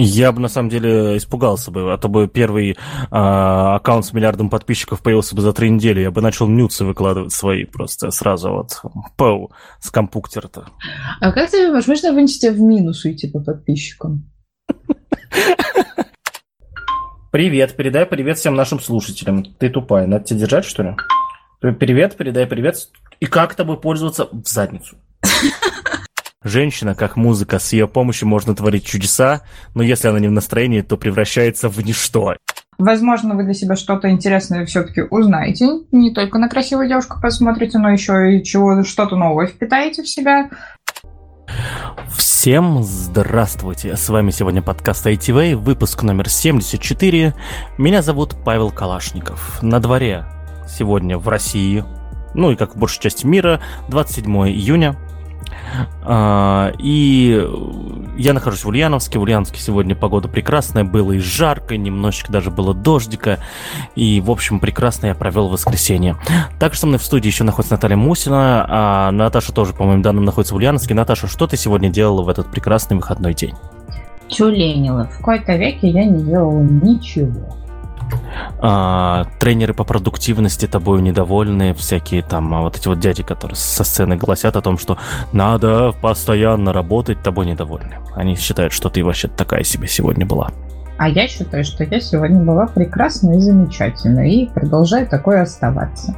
Я бы на самом деле испугался бы, а то бы первый а, аккаунт с миллиардом подписчиков появился бы за три недели. Я бы начал нюцы выкладывать свои просто сразу вот пау, с компуктера-то. А как ты думаешь, можно вынести в минус уйти по подписчикам? Привет, передай привет всем нашим слушателям. Ты тупая, надо тебя держать, что ли? Привет, передай привет. И как тобой пользоваться в задницу? Женщина, как музыка, с ее помощью можно творить чудеса, но если она не в настроении, то превращается в ничто. Возможно, вы для себя что-то интересное все-таки узнаете. Не только на красивую девушку посмотрите, но еще и чего что-то новое впитаете в себя. Всем здравствуйте! С вами сегодня подкаст ITV, выпуск номер 74. Меня зовут Павел Калашников. На дворе сегодня в России, ну и как в большей части мира, 27 июня и я нахожусь в Ульяновске. В Ульяновске сегодня погода прекрасная, было и жарко, немножечко даже было дождика. И, в общем, прекрасно я провел воскресенье. Также со мной в студии еще находится Наталья Мусина, а Наташа тоже, по моим данным, находится в Ульяновске. Наташа, что ты сегодня делала в этот прекрасный выходной день? Тюленила. В какой-то веке я не делала ничего а, тренеры по продуктивности тобой недовольны, всякие там а вот эти вот дяди, которые со сцены гласят о том, что надо постоянно работать, тобой недовольны. Они считают, что ты вообще такая себе сегодня была. А я считаю, что я сегодня была прекрасна и замечательна, и продолжаю такой оставаться.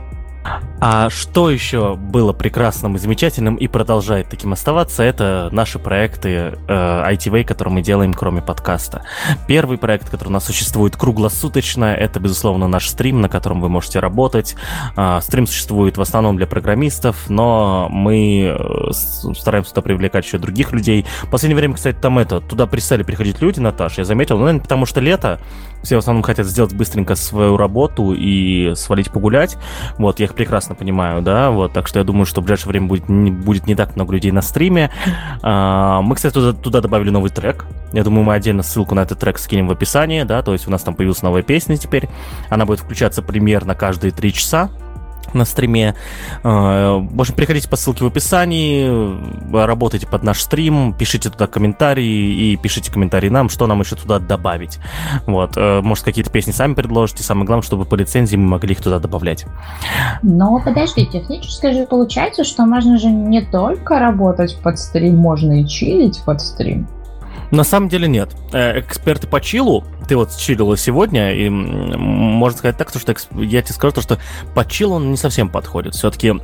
А что еще было прекрасным и замечательным и продолжает таким оставаться, это наши проекты э, ITV, которые мы делаем, кроме подкаста. Первый проект, который у нас существует круглосуточно, это, безусловно, наш стрим, на котором вы можете работать. Э, стрим существует в основном для программистов, но мы э, стараемся туда привлекать еще других людей. В последнее время, кстати, там это, туда перестали приходить люди, Наташа, я заметил, ну, наверное, потому что лето, все в основном хотят сделать быстренько свою работу и свалить погулять. Вот, я их прекрасно понимаю, да, вот, так что я думаю, что в ближайшее время будет не, будет не так много людей на стриме. А, мы, кстати, туда, туда добавили новый трек. Я думаю, мы отдельно ссылку на этот трек скинем в описании, да, то есть у нас там появилась новая песня теперь. Она будет включаться примерно каждые три часа на стриме. Э, в общем, приходите по ссылке в описании, работайте под наш стрим, пишите туда комментарии и пишите комментарии нам, что нам еще туда добавить. Вот, э, может, какие-то песни сами предложите. Самое главное, чтобы по лицензии мы могли их туда добавлять. Но подожди, технически же получается, что можно же не только работать под стрим, можно и чилить под стрим. На самом деле нет. Э, эксперты по чилу, ты вот чилила сегодня, и можно сказать так, что я тебе скажу, что по чилу он не совсем подходит. Все-таки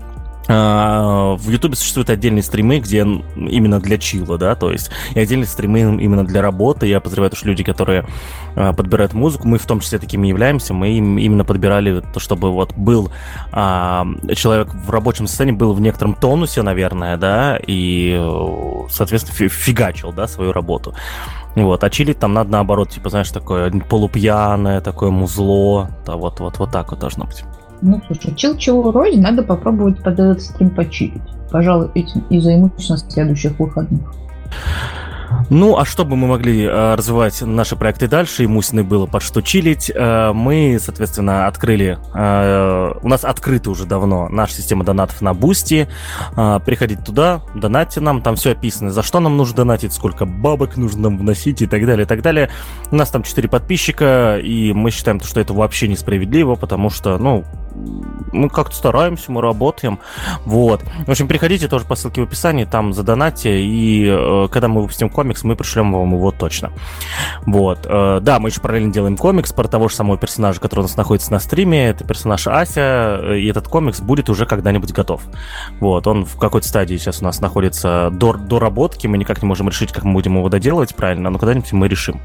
а, в Ютубе существуют отдельные стримы, где именно для чила, да, то есть и отдельные стримы именно для работы. Я подозреваю, что люди, которые а, подбирают музыку, мы в том числе такими являемся, мы им именно подбирали то, чтобы вот был а, человек в рабочем состоянии, был в некотором тонусе, наверное, да, и, соответственно, фигачил, да, свою работу. Вот, а чилить там надо наоборот, типа, знаешь, такое полупьяное, такое музло, да, вот, вот, вот так вот должно быть. Ну, слушай, чил чего вроде, надо попробовать под этот стрим почилить. Пожалуй, этим и займусь на следующих выходных. Ну, а чтобы мы могли э, развивать наши проекты дальше, и Мусиной было под что чилить, э, мы, соответственно, открыли, э, у нас открыта уже давно наша система донатов на Boosty. Э, приходите туда, донатьте нам, там все описано, за что нам нужно донатить, сколько бабок нужно нам вносить и так далее, и так далее. У нас там 4 подписчика, и мы считаем, что это вообще несправедливо, потому что, ну, мы как-то стараемся, мы работаем. Вот. В общем, приходите тоже по ссылке в описании, там задонатьте, и э, когда мы выпустим комикс, мы пришлем вам его точно. Вот. Э, да, мы еще параллельно делаем комикс про того же самого персонажа, который у нас находится на стриме. Это персонаж Ася, э, и этот комикс будет уже когда-нибудь готов. Вот. Он в какой-то стадии сейчас у нас находится до, до работки, мы никак не можем решить, как мы будем его доделывать правильно, но когда-нибудь мы решим.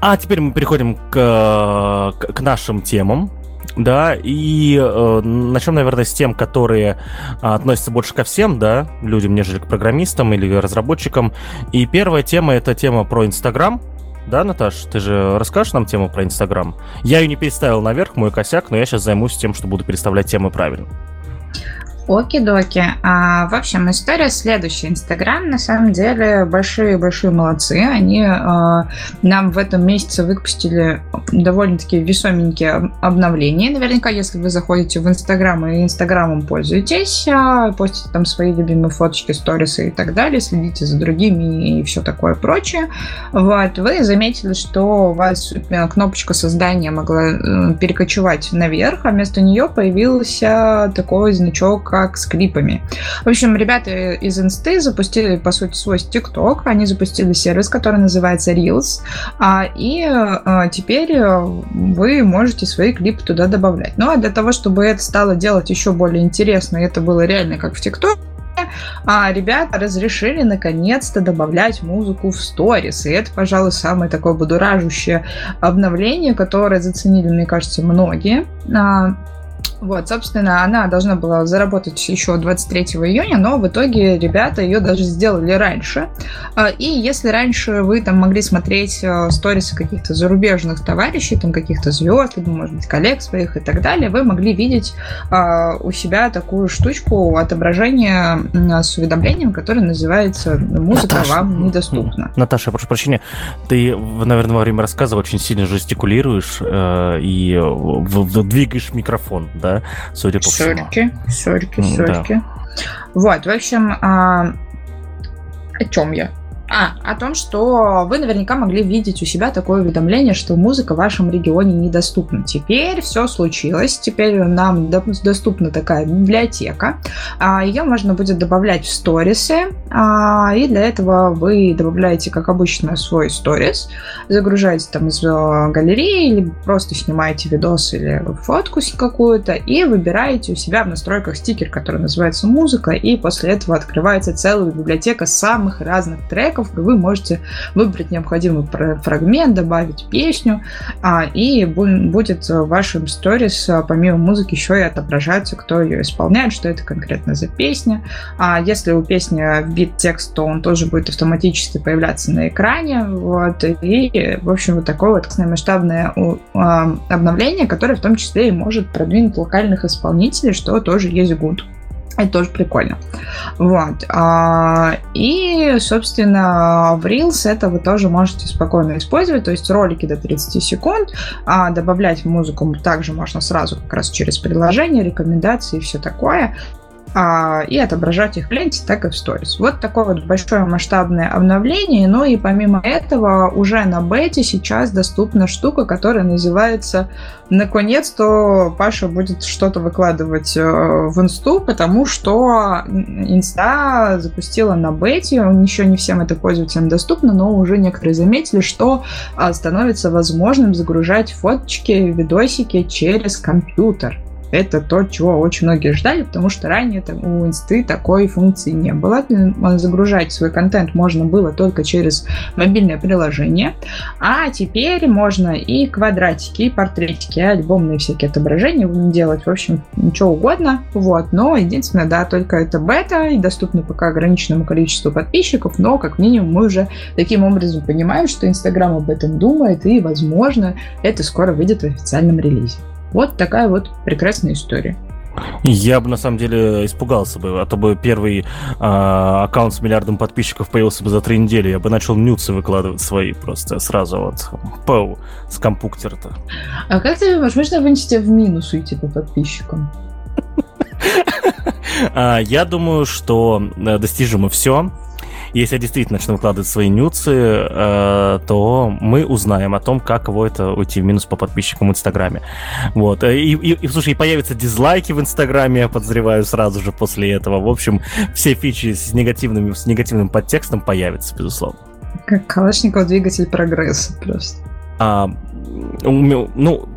А теперь мы переходим к, к, к нашим темам. Да, и э, начнем, наверное, с тем, которые э, относятся больше ко всем, да, людям, нежели к программистам или разработчикам. И первая тема — это тема про Инстаграм. Да, Наташ, ты же расскажешь нам тему про Инстаграм? Я ее не переставил наверх, мой косяк, но я сейчас займусь тем, что буду переставлять темы правильно. Оки-доки. А, в общем, история следующая. Инстаграм, на самом деле, большие-большие молодцы. Они а, нам в этом месяце выпустили довольно-таки весоменькие обновления. Наверняка, если вы заходите в Инстаграм и Инстаграмом пользуетесь, а, постите там свои любимые фоточки, сторисы и так далее, следите за другими и все такое прочее, вот, вы заметили, что у вас э, кнопочка создания могла э, перекочевать наверх, а вместо нее появился такой значок как с клипами. В общем, ребята из Инсты запустили, по сути, свой ТикТок. Они запустили сервис, который называется Reels. А, и а, теперь э, вы можете свои клипы туда добавлять. Ну, а для того, чтобы это стало делать еще более интересно, и это было реально как в ТикТок, а ребята разрешили наконец-то добавлять музыку в сторис. И это, пожалуй, самое такое будоражущее обновление, которое заценили, мне кажется, многие. Вот, собственно, она должна была заработать еще 23 июня, но в итоге ребята ее даже сделали раньше. А, и если раньше вы там могли смотреть э, сторисы каких-то зарубежных товарищей, там каких-то звезд, либо, может быть, коллег своих и так далее, вы могли видеть а, у себя такую штучку отображения с уведомлением, которое называется «Музыка Наташа, вам недоступна». Наташа, прошу прощения, ты, наверное, во время рассказа очень сильно жестикулируешь э, и двигаешь микрофон, да? Судя по всему. Сорки, сорки, да. Вот, в общем, а, о чем я? А, о том, что вы наверняка могли видеть у себя такое уведомление, что музыка в вашем регионе недоступна. Теперь все случилось, теперь нам доступна такая библиотека. А, Ее можно будет добавлять в сторисы, а, и для этого вы добавляете, как обычно, свой сторис, загружаете там из э, галереи, или просто снимаете видос или фотку какую-то, и выбираете у себя в настройках стикер, который называется музыка, и после этого открывается целая библиотека самых разных треков, треков, вы можете выбрать необходимый фрагмент, добавить песню, а, и будет в вашем сторис а, помимо музыки еще и отображаться, кто ее исполняет, что это конкретно за песня. А если у песни вбит текст, то он тоже будет автоматически появляться на экране. Вот, и, в общем, вот такое вот масштабное обновление, которое в том числе и может продвинуть локальных исполнителей, что тоже есть гуд. Это тоже прикольно. Вот. А, и, собственно, в Reels это вы тоже можете спокойно использовать. То есть ролики до 30 секунд. А добавлять музыку также можно сразу как раз через приложение, рекомендации и все такое а, и отображать их в ленте, так и в сторис. Вот такое вот большое масштабное обновление. Ну и помимо этого уже на бете сейчас доступна штука, которая называется наконец-то Паша будет что-то выкладывать э, в инсту, потому что инста запустила на бете, еще не всем это пользователям доступно, но уже некоторые заметили, что а, становится возможным загружать фоточки, видосики через компьютер это то, чего очень многие ждали, потому что ранее там, у инсты такой функции не было. Загружать свой контент можно было только через мобильное приложение, а теперь можно и квадратики, и портретики, и альбомные всякие отображения делать, в общем, ничего угодно, вот, но единственное, да, только это бета и доступно пока ограниченному количеству подписчиков, но как минимум мы уже таким образом понимаем, что Инстаграм об этом думает, и, возможно, это скоро выйдет в официальном релизе. Вот такая вот прекрасная история. Я бы на самом деле испугался бы, а то бы первый э, аккаунт с миллиардом подписчиков появился бы за три недели. Я бы начал нюцы выкладывать свои просто сразу вот пау с компуктера-то. А как ты, возможно, вынести в минус уйти по подписчикам? А, я думаю, что э, достижимо все. Если я действительно начну выкладывать свои нюцы, э, то мы узнаем о том, как его это уйти в минус по подписчикам в Инстаграме. Вот. Э, и, и, и, слушай, и появятся дизлайки в Инстаграме, я подозреваю, сразу же после этого. В общем, все фичи с, негативным с негативным подтекстом появятся, безусловно. Как Калашников двигатель прогресса просто. А, ну,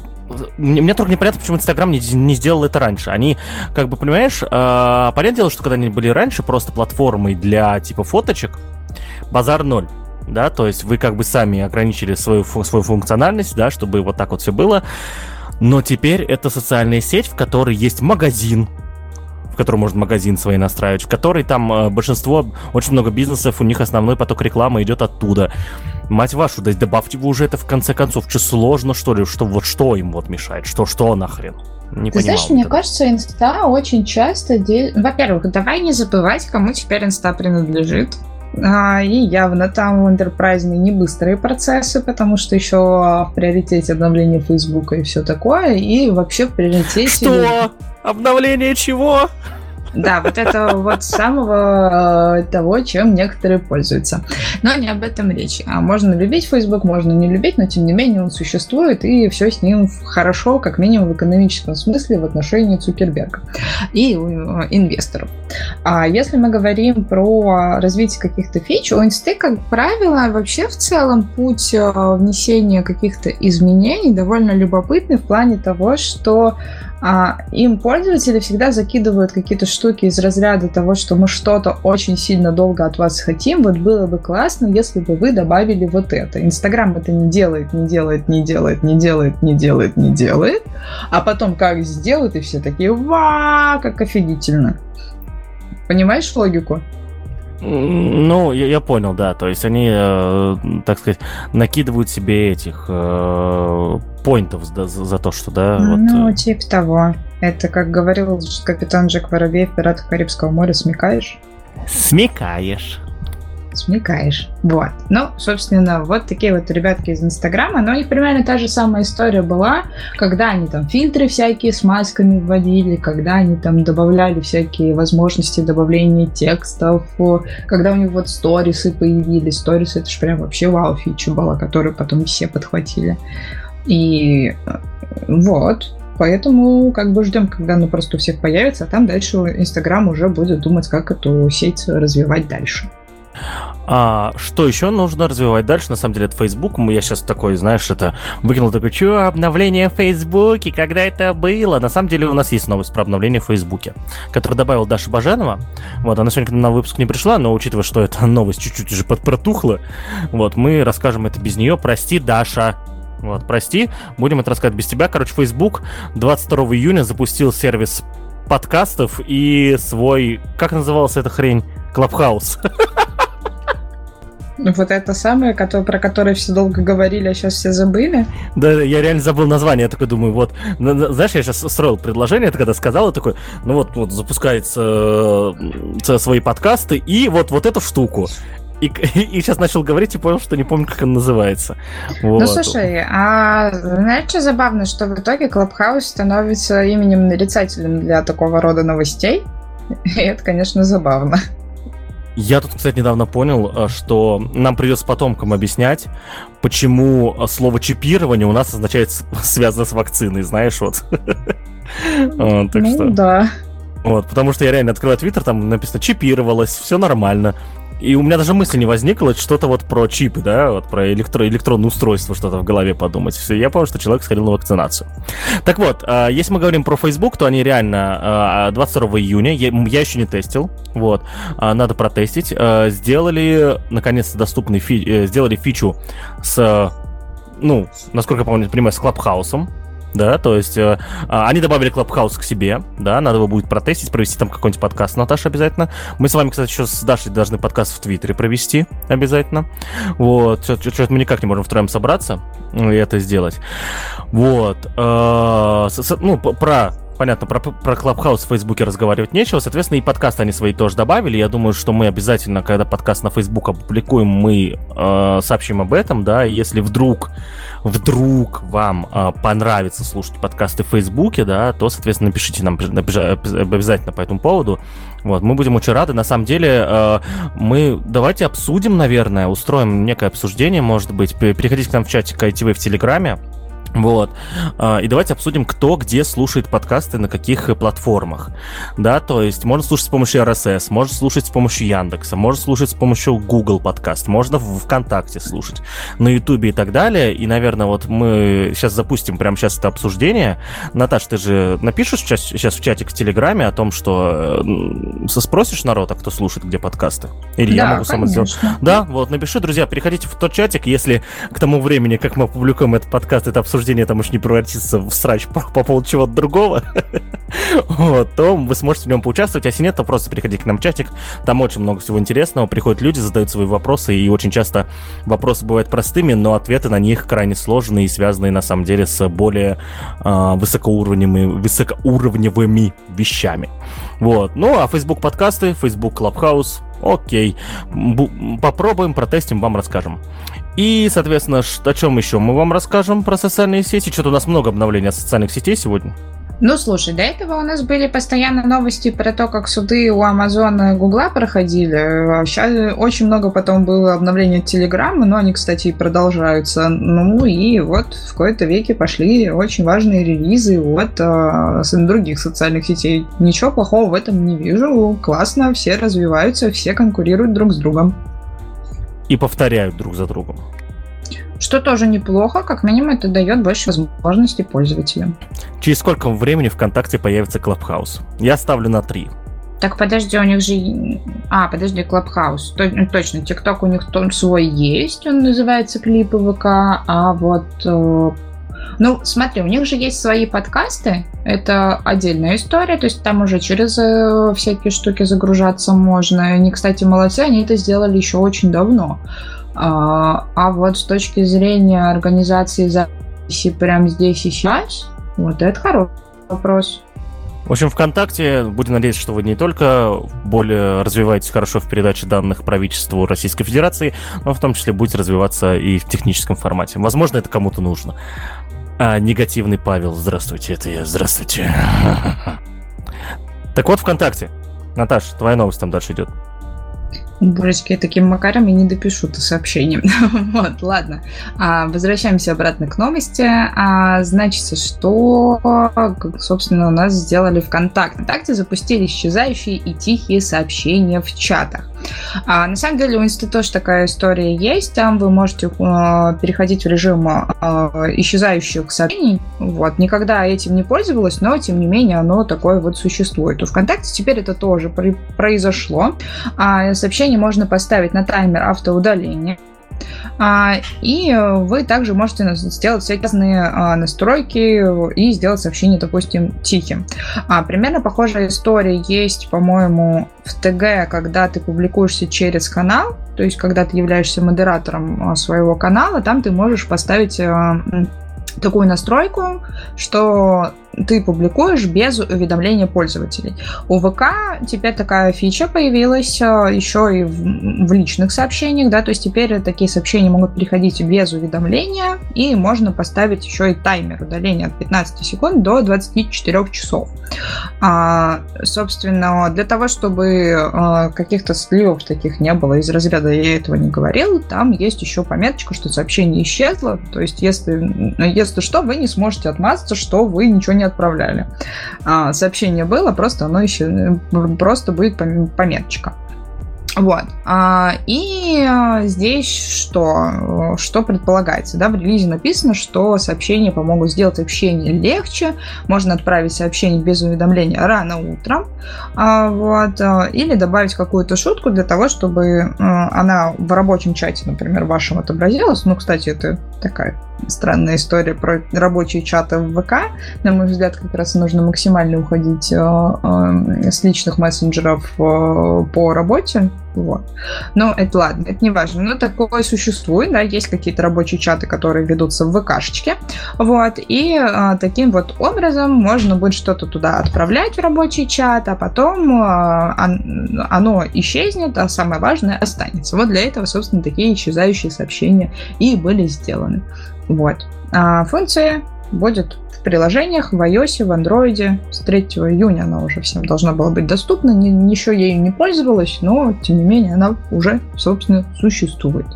мне только непонятно, почему Инстаграм не, не сделал это раньше. Они, как бы, понимаешь, э, понятное дело, что когда они были раньше просто платформой для, типа, фоточек, базар ноль. Да, то есть вы как бы сами ограничили свою, свою функциональность, да, чтобы вот так вот все было. Но теперь это социальная сеть, в которой есть магазин, в котором можно магазин свой настраивать, в которой там э, большинство, очень много бизнесов, у них основной поток рекламы идет оттуда. Мать вашу, да добавьте вы уже это в конце концов. Что сложно, что ли? Что, вот что им вот мешает? Что, что нахрен? не Ты знаешь, мне кажется, инста очень часто... Де... Во-первых, давай не забывать, кому теперь инста принадлежит. А, и явно там в Enterprise не быстрые процессы, потому что еще в приоритете обновление Фейсбука и все такое, и вообще в приоритете... Что? Обновление чего? Да, вот это вот самого э, того, чем некоторые пользуются. Но не об этом речь. А можно любить Facebook, можно не любить, но тем не менее он существует, и все с ним хорошо, как минимум в экономическом смысле в отношении Цукерберга и э, инвесторов. А если мы говорим про развитие каких-то фич, у инсты, как правило, вообще в целом путь э, внесения каких-то изменений довольно любопытный в плане того, что а, им пользователи всегда закидывают какие-то штуки из разряда того, что мы что-то очень сильно долго от вас хотим, вот было бы классно, если бы вы добавили вот это. Инстаграм это не делает, не делает, не делает, не делает, не делает, не делает, а потом как сделают, и все такие, ва, как офигительно. Понимаешь логику? Ну, я, я понял, да. То есть они, э, так сказать, накидывают себе этих э, поинтов за, за то, что, да. Ну, вот... типа того. Это, как говорил капитан Джек Воробей в «Пиратах Карибского моря», смекаешь? Смекаешь смекаешь. Вот. Ну, собственно, вот такие вот ребятки из Инстаграма. Но у них примерно та же самая история была, когда они там фильтры всякие с масками вводили, когда они там добавляли всякие возможности добавления текстов, когда у них вот сторисы появились. Сторисы это же прям вообще вау фича была, которую потом все подхватили. И э, вот, Поэтому как бы ждем, когда оно просто у всех появится, а там дальше Инстаграм уже будет думать, как эту сеть развивать дальше. А, что еще нужно развивать дальше? На самом деле, это Facebook. Я сейчас такой, знаешь, это выкинул такой, что, обновление в Фейсбуке, когда это было? На самом деле, у нас есть новость про обновление в Фейсбуке, которую добавил Даша Баженова. Вот, она сегодня на выпуск не пришла, но учитывая, что эта новость чуть-чуть уже подпротухла, вот, мы расскажем это без нее. Прости, Даша. Вот, прости, будем это рассказывать без тебя. Короче, Facebook 22 июня запустил сервис подкастов и свой, как назывался эта хрень? Клабхаус. Вот это самое, которое, про которое все долго говорили, а сейчас все забыли. Да, я реально забыл название. Я такой думаю, вот, знаешь, я сейчас строил предложение, ты когда сказал, я такой, ну вот, вот запускается э, свои подкасты и вот, вот эту штуку. И, и, сейчас начал говорить и понял, что не помню, как он называется. Вот. Ну слушай, а знаешь, что забавно, что в итоге Клабхаус становится именем нарицательным для такого рода новостей? И это, конечно, забавно. Я тут, кстати, недавно понял, э, что нам придется потомкам объяснять, почему э, слово чипирование у нас означает связано с вакциной, знаешь, вот. Так ну, да. Вот, потому что я реально открываю твиттер, там написано чипировалось, все нормально. И у меня даже мысли не возникло что-то вот про чипы, да, вот про электро электронное устройство что-то в голове подумать. Все, я понял, что человек сходил на вакцинацию. Так вот, а, если мы говорим про Facebook, то они реально 22 а, июня, я, я еще не тестил, вот, а, надо протестить, сделали, наконец-то, доступный, фи, э, сделали фичу с ну, насколько я помню, понимаю, с Клабхаусом, да, то есть э, а, они добавили Клабхаус к себе, да, надо его будет протестить, провести там какой-нибудь подкаст, Наташа, обязательно. Мы с вами, кстати, еще с Дашей должны подкаст в Твиттере провести, обязательно. Вот, что-то мы никак не можем втроем собраться и это сделать. Вот, э, с, ну, про понятно, про, про Клабхаус в Фейсбуке разговаривать нечего, соответственно, и подкасты они свои тоже добавили. Я думаю, что мы обязательно, когда подкаст на Фейсбук опубликуем, мы э, сообщим об этом, да, если вдруг вдруг вам э, понравится слушать подкасты в Фейсбуке, да, то, соответственно, напишите нам обязательно по этому поводу. Вот, мы будем очень рады. На самом деле, э, мы давайте обсудим, наверное, устроим некое обсуждение, может быть. Переходите к нам в чатик ITV в Телеграме. Вот. А, и давайте обсудим, кто где слушает подкасты, на каких платформах. Да, то есть можно слушать с помощью RSS, можно слушать с помощью Яндекса, можно слушать с помощью Google подкаст, можно в ВКонтакте слушать, на Ютубе и так далее. И, наверное, вот мы сейчас запустим прямо сейчас это обсуждение. Наташ, ты же напишешь сейчас, сейчас в чатик в Телеграме о том, что э, спросишь народ, а кто слушает где подкасты? Или да, я могу сам сделать? Да, вот напиши, друзья, переходите в тот чатик, если к тому времени, как мы опубликуем этот подкаст, это обсуждение обсуждение там уж не превратится в срач по, по поводу чего-то другого, вот, то вы сможете в нем поучаствовать. А если нет, то просто переходите к нам в чатик. Там очень много всего интересного. Приходят люди, задают свои вопросы, и очень часто вопросы бывают простыми, но ответы на них крайне сложные и связанные на самом деле с более э, высокоуровневыми, высокоуровневыми вещами. Вот. Ну, а Facebook подкасты, Facebook Clubhouse, окей. Бу- попробуем, протестим, вам расскажем. И, соответственно, о чем еще мы вам расскажем про социальные сети? Что-то у нас много обновлений социальных сетей сегодня. Ну, слушай, до этого у нас были постоянно новости про то, как суды у Амазона и Гугла проходили. Сейчас очень много потом было обновлений Телеграма, но они, кстати, продолжаются. Ну и вот в какой-то веке пошли очень важные релизы от э, других социальных сетей. Ничего плохого в этом не вижу. Классно, все развиваются, все конкурируют друг с другом. И повторяют друг за другом что тоже неплохо, как минимум это дает больше возможностей пользователям. Через сколько времени ВКонтакте появится Clubhouse? Я ставлю на 3. Так, подожди, у них же... А, подожди, Clubhouse. Ну, точно, ТикТок у них там свой есть, он называется Клипы ВК, а вот... Э, ну, смотри, у них же есть свои подкасты, это отдельная история, то есть там уже через э, всякие штуки загружаться можно. Они, кстати, молодцы, они это сделали еще очень давно. А, а вот с точки зрения организации записи прямо здесь и сейчас, вот это хороший вопрос. В общем, ВКонтакте, будем надеяться, что вы не только более развиваетесь хорошо в передаче данных правительству Российской Федерации, но в том числе будете развиваться и в техническом формате. Возможно, это кому-то нужно. А, негативный Павел, здравствуйте, это я, здравствуйте. Так вот, ВКонтакте. Наташ, твоя новость там дальше идет. Божечки, я таким макаром и не допишу это сообщение. вот, ладно. А, возвращаемся обратно к новости. А, значит, что, собственно, у нас сделали ВКонтакте. ВКонтакте запустили исчезающие и тихие сообщения в чатах. А, на самом деле у института тоже такая история есть. Там вы можете а, переходить в режим а, исчезающих сообщений. Вот. Никогда этим не пользовалась, но тем не менее оно такое вот существует. У ВКонтакте теперь это тоже произошло. А, сообщение можно поставить на таймер автоудаления. А, и вы также можете сделать всякие разные а, настройки и сделать сообщение, допустим, тихим. А, примерно похожая история есть, по-моему, в ТГ, когда ты публикуешься через канал, то есть когда ты являешься модератором своего канала, там ты можешь поставить такую настройку, что ты публикуешь без уведомления пользователей. У ВК теперь такая фича появилась э, еще и в, в личных сообщениях, да, то есть теперь такие сообщения могут приходить без уведомления, и можно поставить еще и таймер удаления от 15 секунд до 24 часов. А, собственно, для того, чтобы а, каких-то сливов таких не было из разряда «я этого не говорил», там есть еще пометочка, что сообщение исчезло, то есть если, если что, вы не сможете отмазаться, что вы ничего не отправляли. А, сообщение было, просто оно еще просто будет пометочка. Вот. А, и а, здесь что? Что предполагается? Да, в релизе написано, что сообщения помогут сделать общение легче. Можно отправить сообщение без уведомления рано утром. А, вот. Или добавить какую-то шутку для того, чтобы она в рабочем чате, например, вашем отобразилась. Ну, кстати, это такая странная история про рабочие чаты в ВК. На мой взгляд, как раз нужно максимально уходить э, э, с личных мессенджеров э, по работе. Вот. Но это ладно, это не важно. Но такое существует, да, есть какие-то рабочие чаты, которые ведутся в ВКшечке. Вот. И э, таким вот образом можно будет что-то туда отправлять в рабочий чат, а потом э, оно исчезнет, а самое важное останется. Вот для этого, собственно, такие исчезающие сообщения и были сделаны. Вот. А функция будет в приложениях, в iOS, в Android. С 3 июня она уже всем должна была быть доступна. Ни, еще ею не пользовалась, но, тем не менее, она уже, собственно, существует.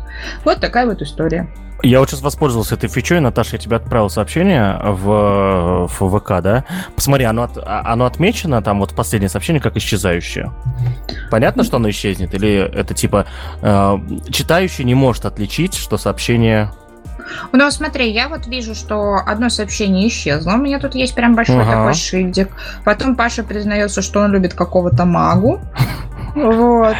Вот такая вот история. Я вот сейчас воспользовался этой фичой, Наташа, я тебе отправил сообщение в, в ВК, да? Посмотри, оно, от, а, оно отмечено, там вот последнее сообщение, как исчезающее. Понятно, что оно исчезнет? Или это типа э, читающий не может отличить, что сообщение ну, смотри, я вот вижу, что одно сообщение исчезло. У меня тут есть прям большой ага. такой шильдик. Потом Паша признается, что он любит какого-то магу. Вот.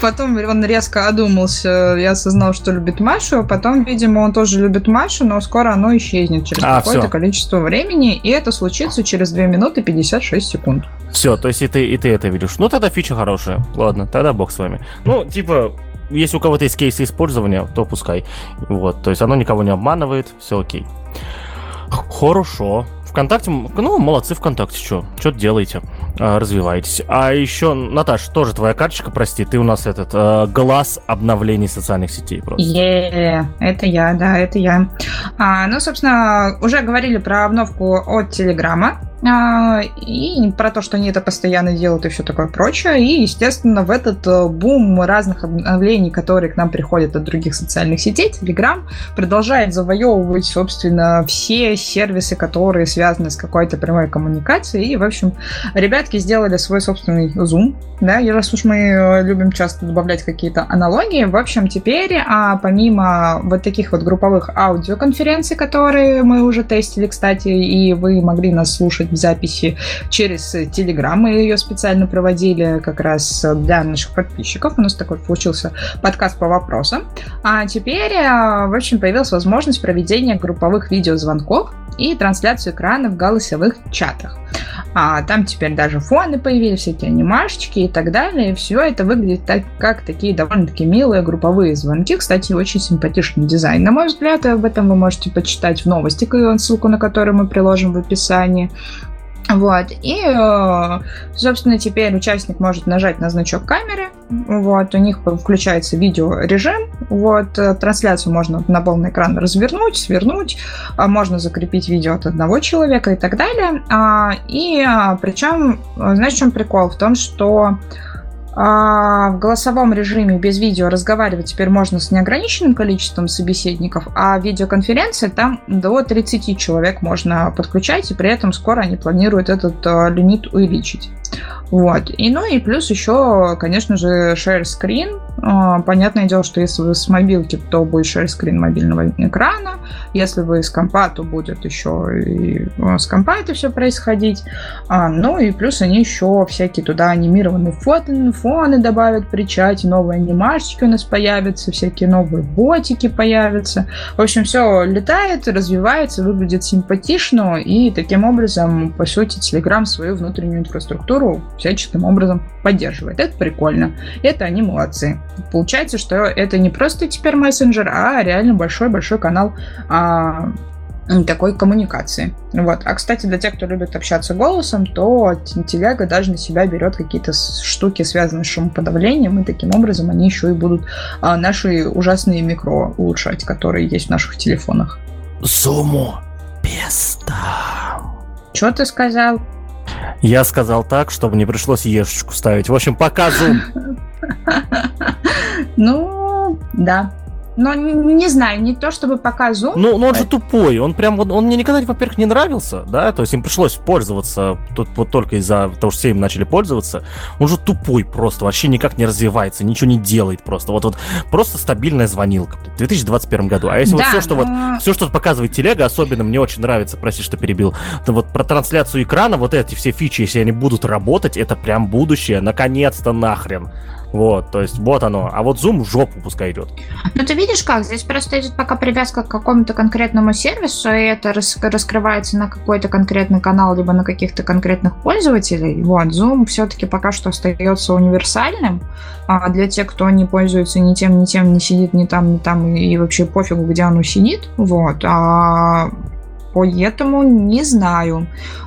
Потом он резко одумался и осознал, что любит Машу. Потом, видимо, он тоже любит Машу, но скоро оно исчезнет через а, какое-то количество времени. И это случится через 2 минуты 56 секунд. Все, то есть и ты, и ты это видишь. Ну, тогда фича хорошая. Ладно, тогда бог с вами. Ну, типа, если у кого-то есть кейсы использования, то пускай. Вот, то есть оно никого не обманывает, все окей. Хорошо. ВКонтакте, ну, молодцы ВКонтакте, что? Что делаете? А, развиваетесь. А еще, Наташ, тоже твоя карточка, прости, ты у нас этот э, глаз обновлений социальных сетей просто. Yeah, это я, да, это я. А, ну, собственно, уже говорили про обновку от Телеграма. А, и про то, что они это постоянно делают и все такое прочее. И, естественно, в этот э, бум разных обновлений, которые к нам приходят от других социальных сетей, Telegram продолжает завоевывать, собственно, все сервисы, которые связаны с какой-то прямой коммуникацией. И, в общем, ребятки сделали свой собственный Zoom. Да, и раз уж мы э, любим часто добавлять какие-то аналогии, в общем, теперь, а помимо вот таких вот групповых аудиоконференций, которые мы уже тестили, кстати, и вы могли нас слушать записи через Telegram. Мы ее специально проводили как раз для наших подписчиков. У нас такой получился подкаст по вопросам. А теперь, э, в общем, появилась возможность проведения групповых видеозвонков и трансляцию экрана в голосовых чатах. А там теперь даже фоны появились, всякие анимашечки и так далее. И все это выглядит так, как такие довольно-таки милые групповые звонки. Кстати, очень симпатичный дизайн, на мой взгляд. Об этом вы можете почитать в новости, ссылку на которую мы приложим в описании. Вот. И, э, собственно, теперь участник может нажать на значок камеры. Вот. У них включается видеорежим. Вот. Э, трансляцию можно на полный экран развернуть, свернуть. А можно закрепить видео от одного человека и так далее. А, и а, причем, знаешь, в чем прикол? В том, что в голосовом режиме без видео разговаривать теперь можно с неограниченным количеством собеседников, а видеоконференция там до 30 человек можно подключать, и при этом скоро они планируют этот э, лимит увеличить. Вот. И ну и плюс еще, конечно же, share screen. А, понятное дело, что если вы с мобилки, то будет screen мобильного экрана. Если вы с компа, то будет еще и а, с компа это все происходить. А, ну и плюс они еще всякие туда анимированные фото, фоны добавят при чате, новые анимашечки у нас появятся, всякие новые ботики появятся. В общем, все летает, развивается, выглядит симпатично, и таким образом, по сути, Telegram свою внутреннюю инфраструктуру всяческим образом поддерживает. Это прикольно. Это они молодцы. Получается, что это не просто теперь мессенджер, а реально большой-большой канал а, такой коммуникации. Вот. А, кстати, для тех, кто любит общаться голосом, то телега даже на себя берет какие-то штуки, связанные с шумоподавлением, и таким образом они еще и будут а, наши ужасные микро улучшать, которые есть в наших телефонах. Зуму песта. Что ты сказал? Я сказал так, чтобы не пришлось ешечку ставить. В общем, показу. Ну, да. Но не знаю, не то чтобы пока Zoom. Ну, но он же тупой. Он прям он, он мне никогда, во-первых, не нравился, да, то есть им пришлось пользоваться тут вот только из-за того, что все им начали пользоваться. Он же тупой просто, вообще никак не развивается, ничего не делает просто. Вот вот просто стабильная звонилка в 2021 году. А если да, вот все, что но... вот все, что показывает телега, особенно мне очень нравится, прости, что перебил, то вот про трансляцию экрана, вот эти все фичи, если они будут работать, это прям будущее, наконец-то нахрен. Вот, то есть вот оно. А вот Zoom в жопу пускай идет. Ну ты видишь как, здесь просто идет пока привязка к какому-то конкретному сервису, и это рас раскрывается на какой-то конкретный канал, либо на каких-то конкретных пользователей. Вот, Zoom все-таки пока что остается универсальным. А для тех, кто не пользуется ни тем, ни тем, не сидит ни там, ни там, и вообще пофигу, где оно сидит. Вот. А Поэтому не знаю.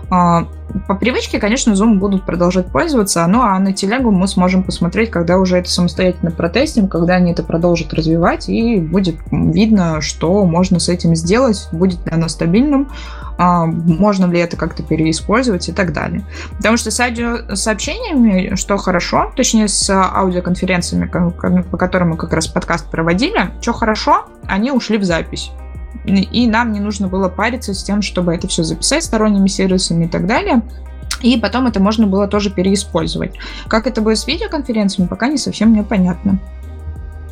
А, по привычке, конечно, Zoom будут продолжать пользоваться, ну а на телегу мы сможем посмотреть, когда уже это самостоятельно протестим, когда они это продолжат развивать, и будет видно, что можно с этим сделать, будет ли оно стабильным, а, можно ли это как-то переиспользовать и так далее. Потому что с аудиосообщениями, что хорошо, точнее с аудиоконференциями, по которым мы как раз подкаст проводили, что хорошо, они ушли в запись и нам не нужно было париться с тем, чтобы это все записать сторонними сервисами и так далее. И потом это можно было тоже переиспользовать. Как это будет с видеоконференциями, пока не совсем непонятно.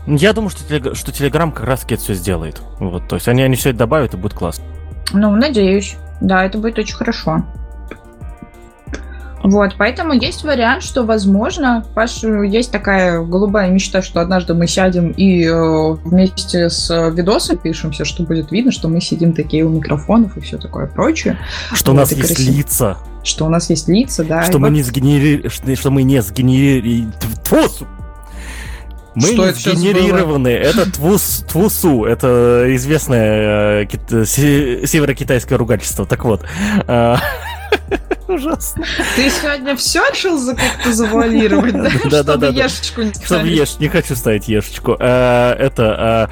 Я думаю, что, телег... что Telegram как раз это все сделает. Вот, то есть они, они все это добавят, и будет классно. Ну, надеюсь. Да, это будет очень хорошо. Вот, поэтому есть вариант, что, возможно, Паш, есть такая голубая мечта, что однажды мы сядем и э, вместе с видосом пишемся, что будет видно, что мы сидим такие у микрофонов и все такое прочее. Что вот, у нас есть красиво. лица. Что у нас есть лица, да. Что мы вот... не сгенери... что мы не сгенери... Мы что не сгенерированы. Это твус, твусу. Это известное э, северокитайское ругательство. Так вот. Э, Ужасно. Ты сегодня все решил за как-то завуалировать, да? Да. ешечку не Чтобы ешь, не хочу ставить ешечку. Э, это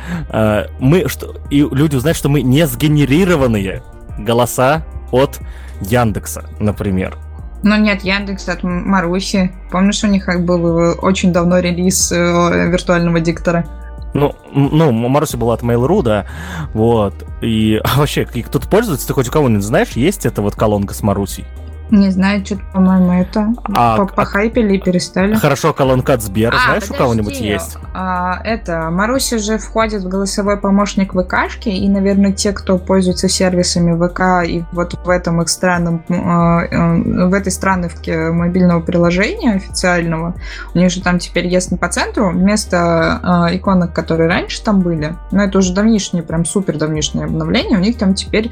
мы, что и люди узнают, что мы не сгенерированные голоса от Яндекса, например. Ну нет, Яндекс от Маруси. Помнишь, у них был очень давно релиз э, виртуального диктора? Ну, ну, Маруси была от Mail.ru, да, вот, и а вообще, кто-то пользуется, ты хоть у кого-нибудь знаешь, есть эта вот колонка с Марусей? Не знаю, что-то, по-моему, это а, похайпили и перестали. Хорошо, колонка от Сбера. А, Знаешь, подожди. у кого-нибудь есть? А, это, Маруся же входит в голосовой помощник ВКшки, и, наверное, те, кто пользуется сервисами ВК и вот в этом их странном, а, э, в этой странновке мобильного приложения официального, у них же там теперь есть по центру, вместо а, иконок, которые раньше там были, но это уже давнишнее, прям супер давнишнее обновление, у них там теперь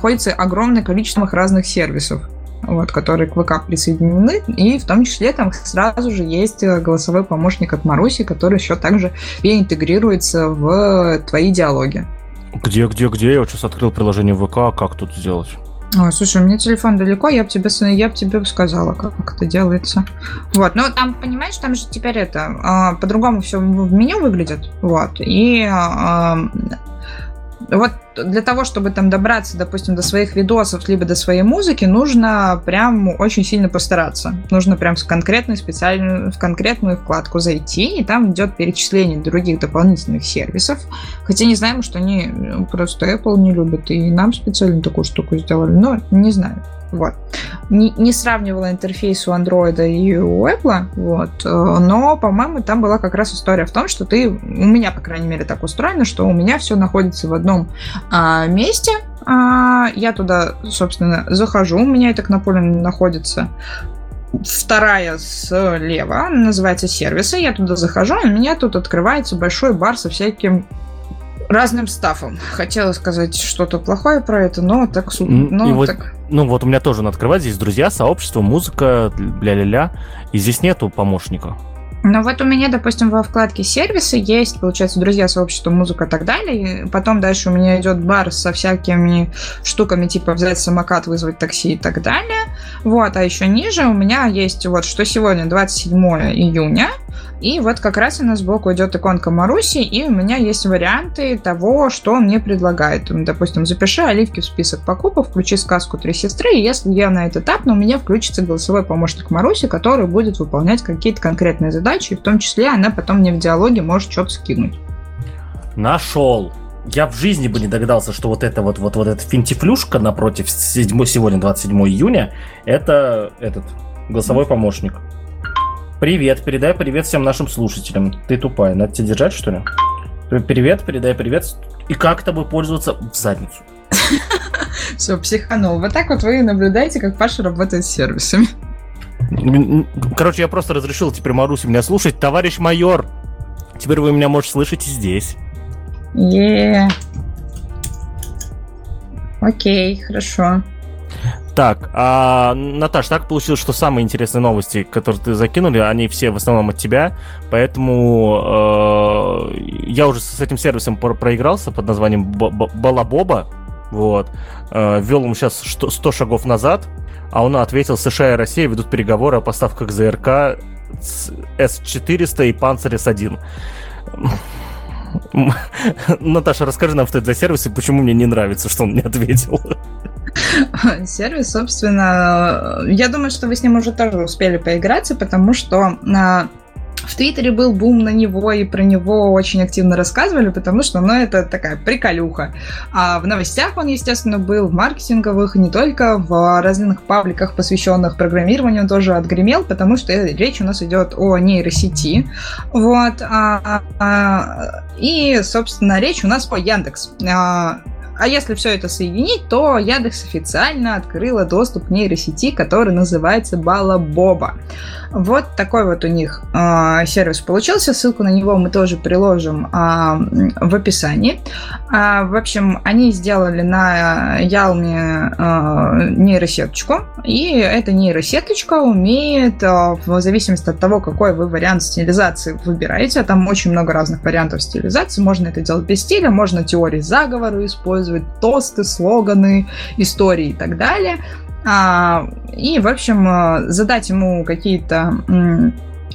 находится огромное количество разных сервисов вот, которые к ВК присоединены, и в том числе там сразу же есть э, голосовой помощник от Маруси, который еще также интегрируется в твои диалоги. Где, где, где? Я вот сейчас открыл приложение ВК, как тут сделать? Ой, слушай, у меня телефон далеко, я бы тебе, я бы тебе сказала, как, как это делается. Вот, но там, понимаешь, там же теперь это, э, по-другому все в меню выглядит, вот, и э, вот для того, чтобы там добраться, допустим, до своих видосов, либо до своей музыки, нужно прям очень сильно постараться. Нужно прям в конкретную специальную, в конкретную вкладку зайти, и там идет перечисление других дополнительных сервисов. Хотя не знаем, что они ну, просто Apple не любят, и нам специально такую штуку сделали, но не знаю. Вот. Не, не сравнивала интерфейс у Android и у Apple, вот, э, но, по-моему, там была как раз история в том, что ты, у меня, по крайней мере, так устроено, что у меня все находится в одном а, месте, а, я туда, собственно, захожу, у меня это на поле находится вторая слева, называется сервисы, я туда захожу, и у меня тут открывается большой бар со всяким разным стафом. Хотела сказать что-то плохое про это, но так... Но вот, так... Ну вот у меня тоже надо открывать. Здесь друзья, сообщество, музыка, ля-ля-ля. И здесь нету помощника. Ну вот у меня, допустим, во вкладке сервисы есть, получается, друзья, сообщество, музыка и так далее. И потом дальше у меня идет бар со всякими штуками, типа взять самокат, вызвать такси и так далее. Вот, а еще ниже у меня есть вот, что сегодня 27 июня, и вот как раз у нас сбоку идет иконка Маруси, и у меня есть варианты того, что он мне предлагает. Допустим, запиши оливки в список покупок, включи сказку «Три сестры», и если я на этот этап, у меня включится голосовой помощник Маруси, который будет выполнять какие-то конкретные задачи, и в том числе она потом мне в диалоге может что-то скинуть. Нашел! Я в жизни бы не догадался, что вот эта вот, вот, вот эта финтифлюшка напротив 7, сегодня 27 июня, это этот голосовой помощник. Привет, передай привет всем нашим слушателям. Ты тупая, надо тебя держать, что ли? Привет, передай привет. И как тобой пользоваться в задницу? Все, психанул. Вот так вот вы наблюдаете, как Паша работает с сервисами. Короче, я просто разрешил теперь Марусе меня слушать. Товарищ майор, теперь вы меня можете слышать и здесь. Е. Окей, хорошо. Так, а, Наташ, так получилось, что самые интересные новости, которые ты закинули, они все в основном от тебя, поэтому э, я уже с этим сервисом проигрался под названием Балабоба, вот, э, ввел ему сейчас 100 шагов назад, а он ответил, США и Россия ведут переговоры о поставках ЗРК С-400 и Панцирь С-1. Наташа, расскажи нам, что это за сервис и почему мне не нравится, что он не ответил. Сервис, собственно, я думаю, что вы с ним уже тоже успели поиграться, потому что а, в Твиттере был бум на него, и про него очень активно рассказывали, потому что, ну, это такая приколюха. А в новостях он, естественно, был, в маркетинговых, не только в разных пабликах, посвященных программированию, он тоже отгремел, потому что речь у нас идет о нейросети. Вот. А, а, и, собственно, речь у нас по Яндекс. А, если все это соединить, то Яндекс официально открыла доступ к нейросети, который называется Балабоба. Вот такой вот у них э, сервис получился. Ссылку на него мы тоже приложим э, в описании. Э, в общем, они сделали на Ялме э, нейросеточку, и эта нейросеточка умеет, э, в зависимости от того, какой вы вариант стилизации выбираете, а там очень много разных вариантов стилизации, можно это делать без стиля, можно теории заговора использовать, тосты, слоганы, истории и так далее. А, и, в общем, э, задать ему какие-то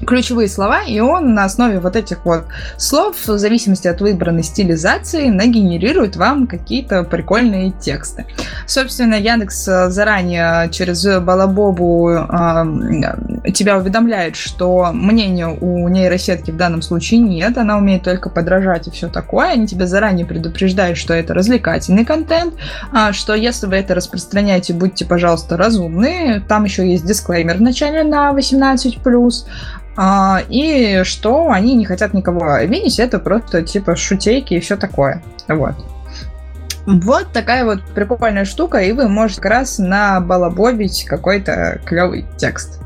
ключевые слова, и он на основе вот этих вот слов, в зависимости от выбранной стилизации, нагенерирует вам какие-то прикольные тексты. Собственно, Яндекс э, заранее через Балабобу э, тебя уведомляет, что мнения у нейросетки в данном случае нет, она умеет только подражать и все такое. Они тебя заранее предупреждают, что это развлекательный контент, а, что если вы это распространяете, будьте, пожалуйста, разумны. Там еще есть дисклеймер в начале на 18+. А, и что они не хотят никого обидеть, это просто типа шутейки и все такое. Вот. Вот такая вот прикольная штука, и вы можете как раз набалабобить какой-то клевый текст.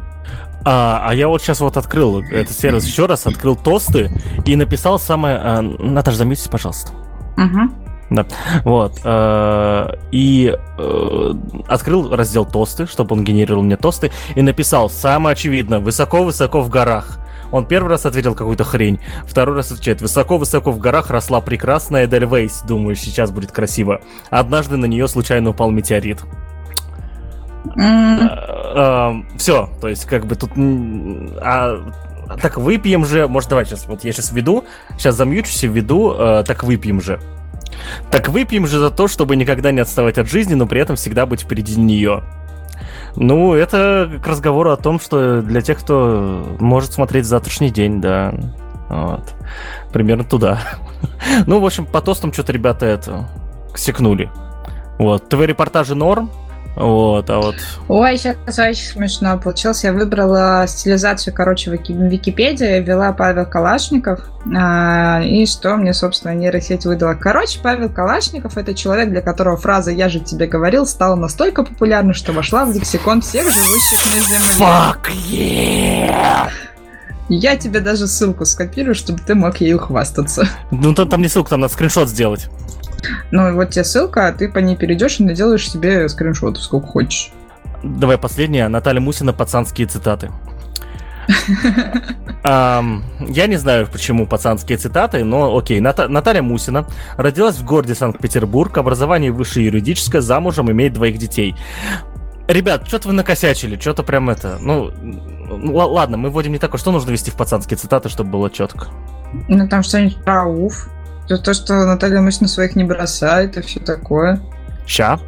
А, а я вот сейчас вот открыл этот сервис еще раз, открыл тосты и написал самое... А, Наташа, замьютесь, пожалуйста. Угу. Да. Вот. Э, и э, открыл раздел тосты, чтобы он генерировал мне тосты, и написал, самое очевидное, высоко-высоко в горах. Он первый раз ответил какую-то хрень, второй раз отвечает, высоко-высоко в горах росла прекрасная Эдельвейс, думаю, сейчас будет красиво. Однажды на нее случайно упал метеорит. Mm. Все, то есть как бы тут... А, так выпьем же, может давай сейчас, вот я сейчас веду, сейчас замьючусь и веду, э, так выпьем же. Так выпьем же за то, чтобы никогда не отставать от жизни, но при этом всегда быть впереди нее. Ну, это к разговору о том, что для тех, кто может смотреть завтрашний день, да. Вот. Примерно туда. Ну, в общем, по тостам что-то ребята это секнули. Вот. ТВ-репортажи норм, вот, а вот... Ой, сейчас очень смешно получилось. Я выбрала стилизацию, короче, в Википедии, ввела Павел Калашников, а, и что мне, собственно, нейросеть выдала. Короче, Павел Калашников — это человек, для которого фраза «я же тебе говорил» стала настолько популярной, что вошла в лексикон всех живущих на Земле. Fuck yeah! Я тебе даже ссылку скопирую, чтобы ты мог ею хвастаться. Ну, там, там не ссылка, там надо скриншот сделать. Ну, вот тебе ссылка, а ты по ней перейдешь и наделаешь себе скриншотов сколько хочешь. Давай последняя. Наталья Мусина, пацанские цитаты. Я не знаю, почему пацанские цитаты, но окей. Наталья Мусина родилась в городе Санкт-Петербург, образование высшее юридическое, замужем, имеет двоих детей. Ребят, что-то вы накосячили, что-то прям это... Ну, ладно, мы вводим не такое. Что нужно вести в пацанские цитаты, чтобы было четко? Ну, там что-нибудь про уф. То, что Наталья Мышина своих не бросает и все такое. Ща.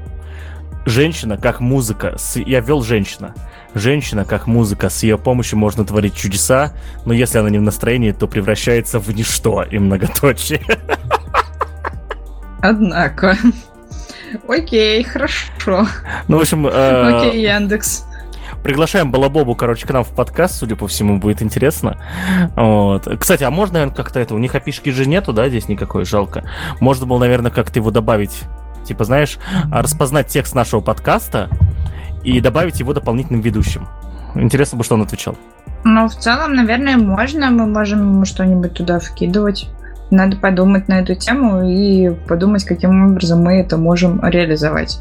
Женщина как музыка. С... Я вел женщина. Женщина как музыка. С ее помощью можно творить чудеса, но если она не в настроении, то превращается в ничто и многоточие. Однако. Окей, хорошо. Ну, в общем... Э... Окей, Яндекс. Приглашаем Балабобу, короче, к нам в подкаст, судя по всему, будет интересно. Вот. Кстати, а можно, наверное, как-то это... У них опишки же нету, да, здесь никакой, жалко. Можно было, наверное, как-то его добавить. Типа, знаешь, распознать текст нашего подкаста и добавить его дополнительным ведущим. Интересно бы, что он отвечал. Ну, в целом, наверное, можно. Мы можем что-нибудь туда вкидывать. Надо подумать на эту тему и подумать, каким образом мы это можем реализовать.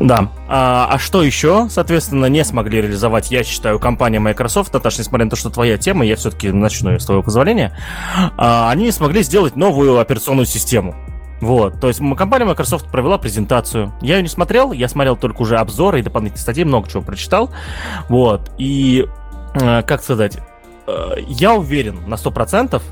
Да. А, а что еще, соответственно, не смогли реализовать, я считаю, компания Microsoft, Наташа, несмотря на то, что твоя тема, я все-таки начну с твоего позволения, а, они не смогли сделать новую операционную систему. Вот, то есть компания Microsoft провела презентацию. Я ее не смотрел, я смотрел только уже обзоры и дополнительные статьи, много чего прочитал. Вот, и, э, как сказать, э, я уверен на 100%,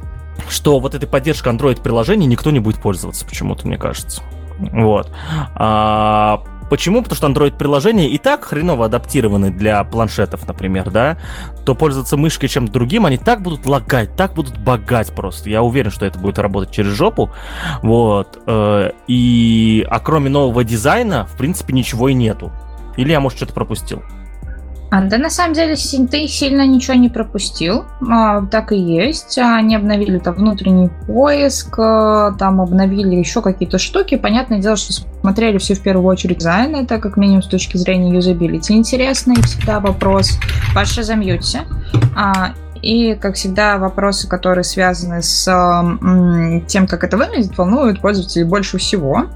что вот этой поддержкой Android-приложений никто не будет пользоваться почему-то, мне кажется. Вот. А, Почему? Потому что Android-приложения и так хреново адаптированы для планшетов, например, да, то пользоваться мышкой чем-то другим, они так будут лагать, так будут багать просто. Я уверен, что это будет работать через жопу. Вот. Э, и, а кроме нового дизайна, в принципе, ничего и нету. Или я, может, что-то пропустил? А, да, на самом деле, ты сильно ничего не пропустил. А, так и есть. Они обновили там внутренний поиск, а, там обновили еще какие-то штуки. Понятное дело, что смотрели все в первую очередь дизайн, это как минимум с точки зрения юзабилити интересно. И всегда вопрос. Паша, замьються. А, и, как всегда, вопросы, которые связаны с тем, как это выглядит, волнуют пользователей больше всего.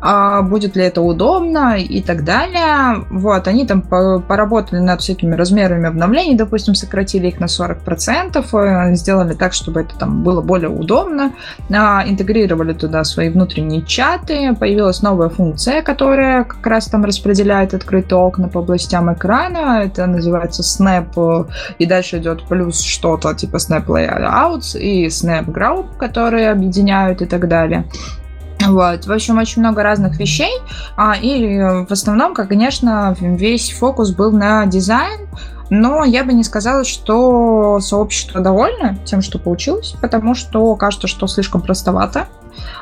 А, будет ли это удобно и так далее. Вот, они там поработали над всякими размерами обновлений, допустим, сократили их на 40%, э, сделали так, чтобы это там было более удобно, а, интегрировали туда свои внутренние чаты, появилась новая функция, которая как раз там распределяет открытые окна по областям экрана, это называется Snap, и дальше идет плюс что-то типа Snap Layouts и Snap Group, которые объединяют и так далее. Вот. В общем, очень много разных вещей. А, и в основном, как, конечно, весь фокус был на дизайн, но я бы не сказала, что сообщество довольно тем, что получилось, потому что кажется, что слишком простовато.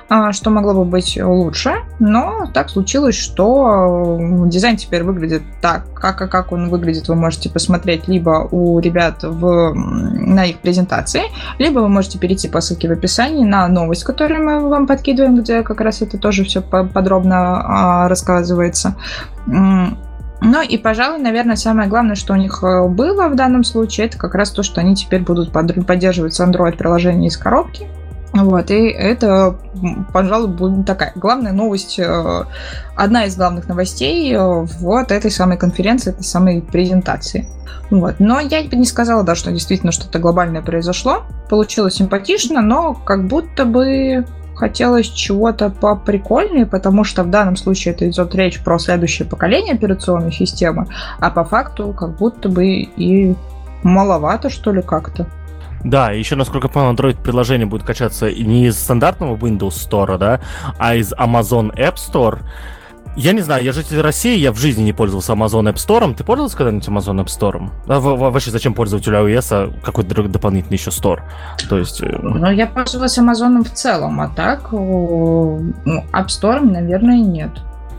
А, что могло бы быть лучше, но так случилось, что э, дизайн теперь выглядит так, как, как он выглядит, вы можете посмотреть либо у ребят в, на их презентации, либо вы можете перейти по ссылке в описании на новость, которую мы вам подкидываем, где как раз это тоже все подробно а, рассказывается. Ну и, пожалуй, наверное, самое главное, что у них э, было в данном случае, это как раз то, что они теперь будут поддерживать Android-приложение из коробки. Вот, и это, пожалуй, будет такая главная новость, э, одна из главных новостей э, вот этой самой конференции, этой самой презентации. Вот. Но я бы не сказала, да, что действительно что-то глобальное произошло. Получилось симпатично, но как будто бы хотелось чего-то поприкольнее, потому что в данном случае это идет речь про следующее поколение операционной системы, а по факту как будто бы и маловато, что ли, как-то. Да, еще, насколько я понял, Android-приложение будет качаться не из стандартного Windows Store, да, а из Amazon App Store. Я не знаю, я житель России, я в жизни не пользовался Amazon App Store. Ты пользовался когда-нибудь Amazon App Store? А вообще, зачем пользователю iOS а какой-то дополнительный еще Store? То есть... Э, ну, я пользовалась Amazon в целом, а так ну, App Store, наверное, нет.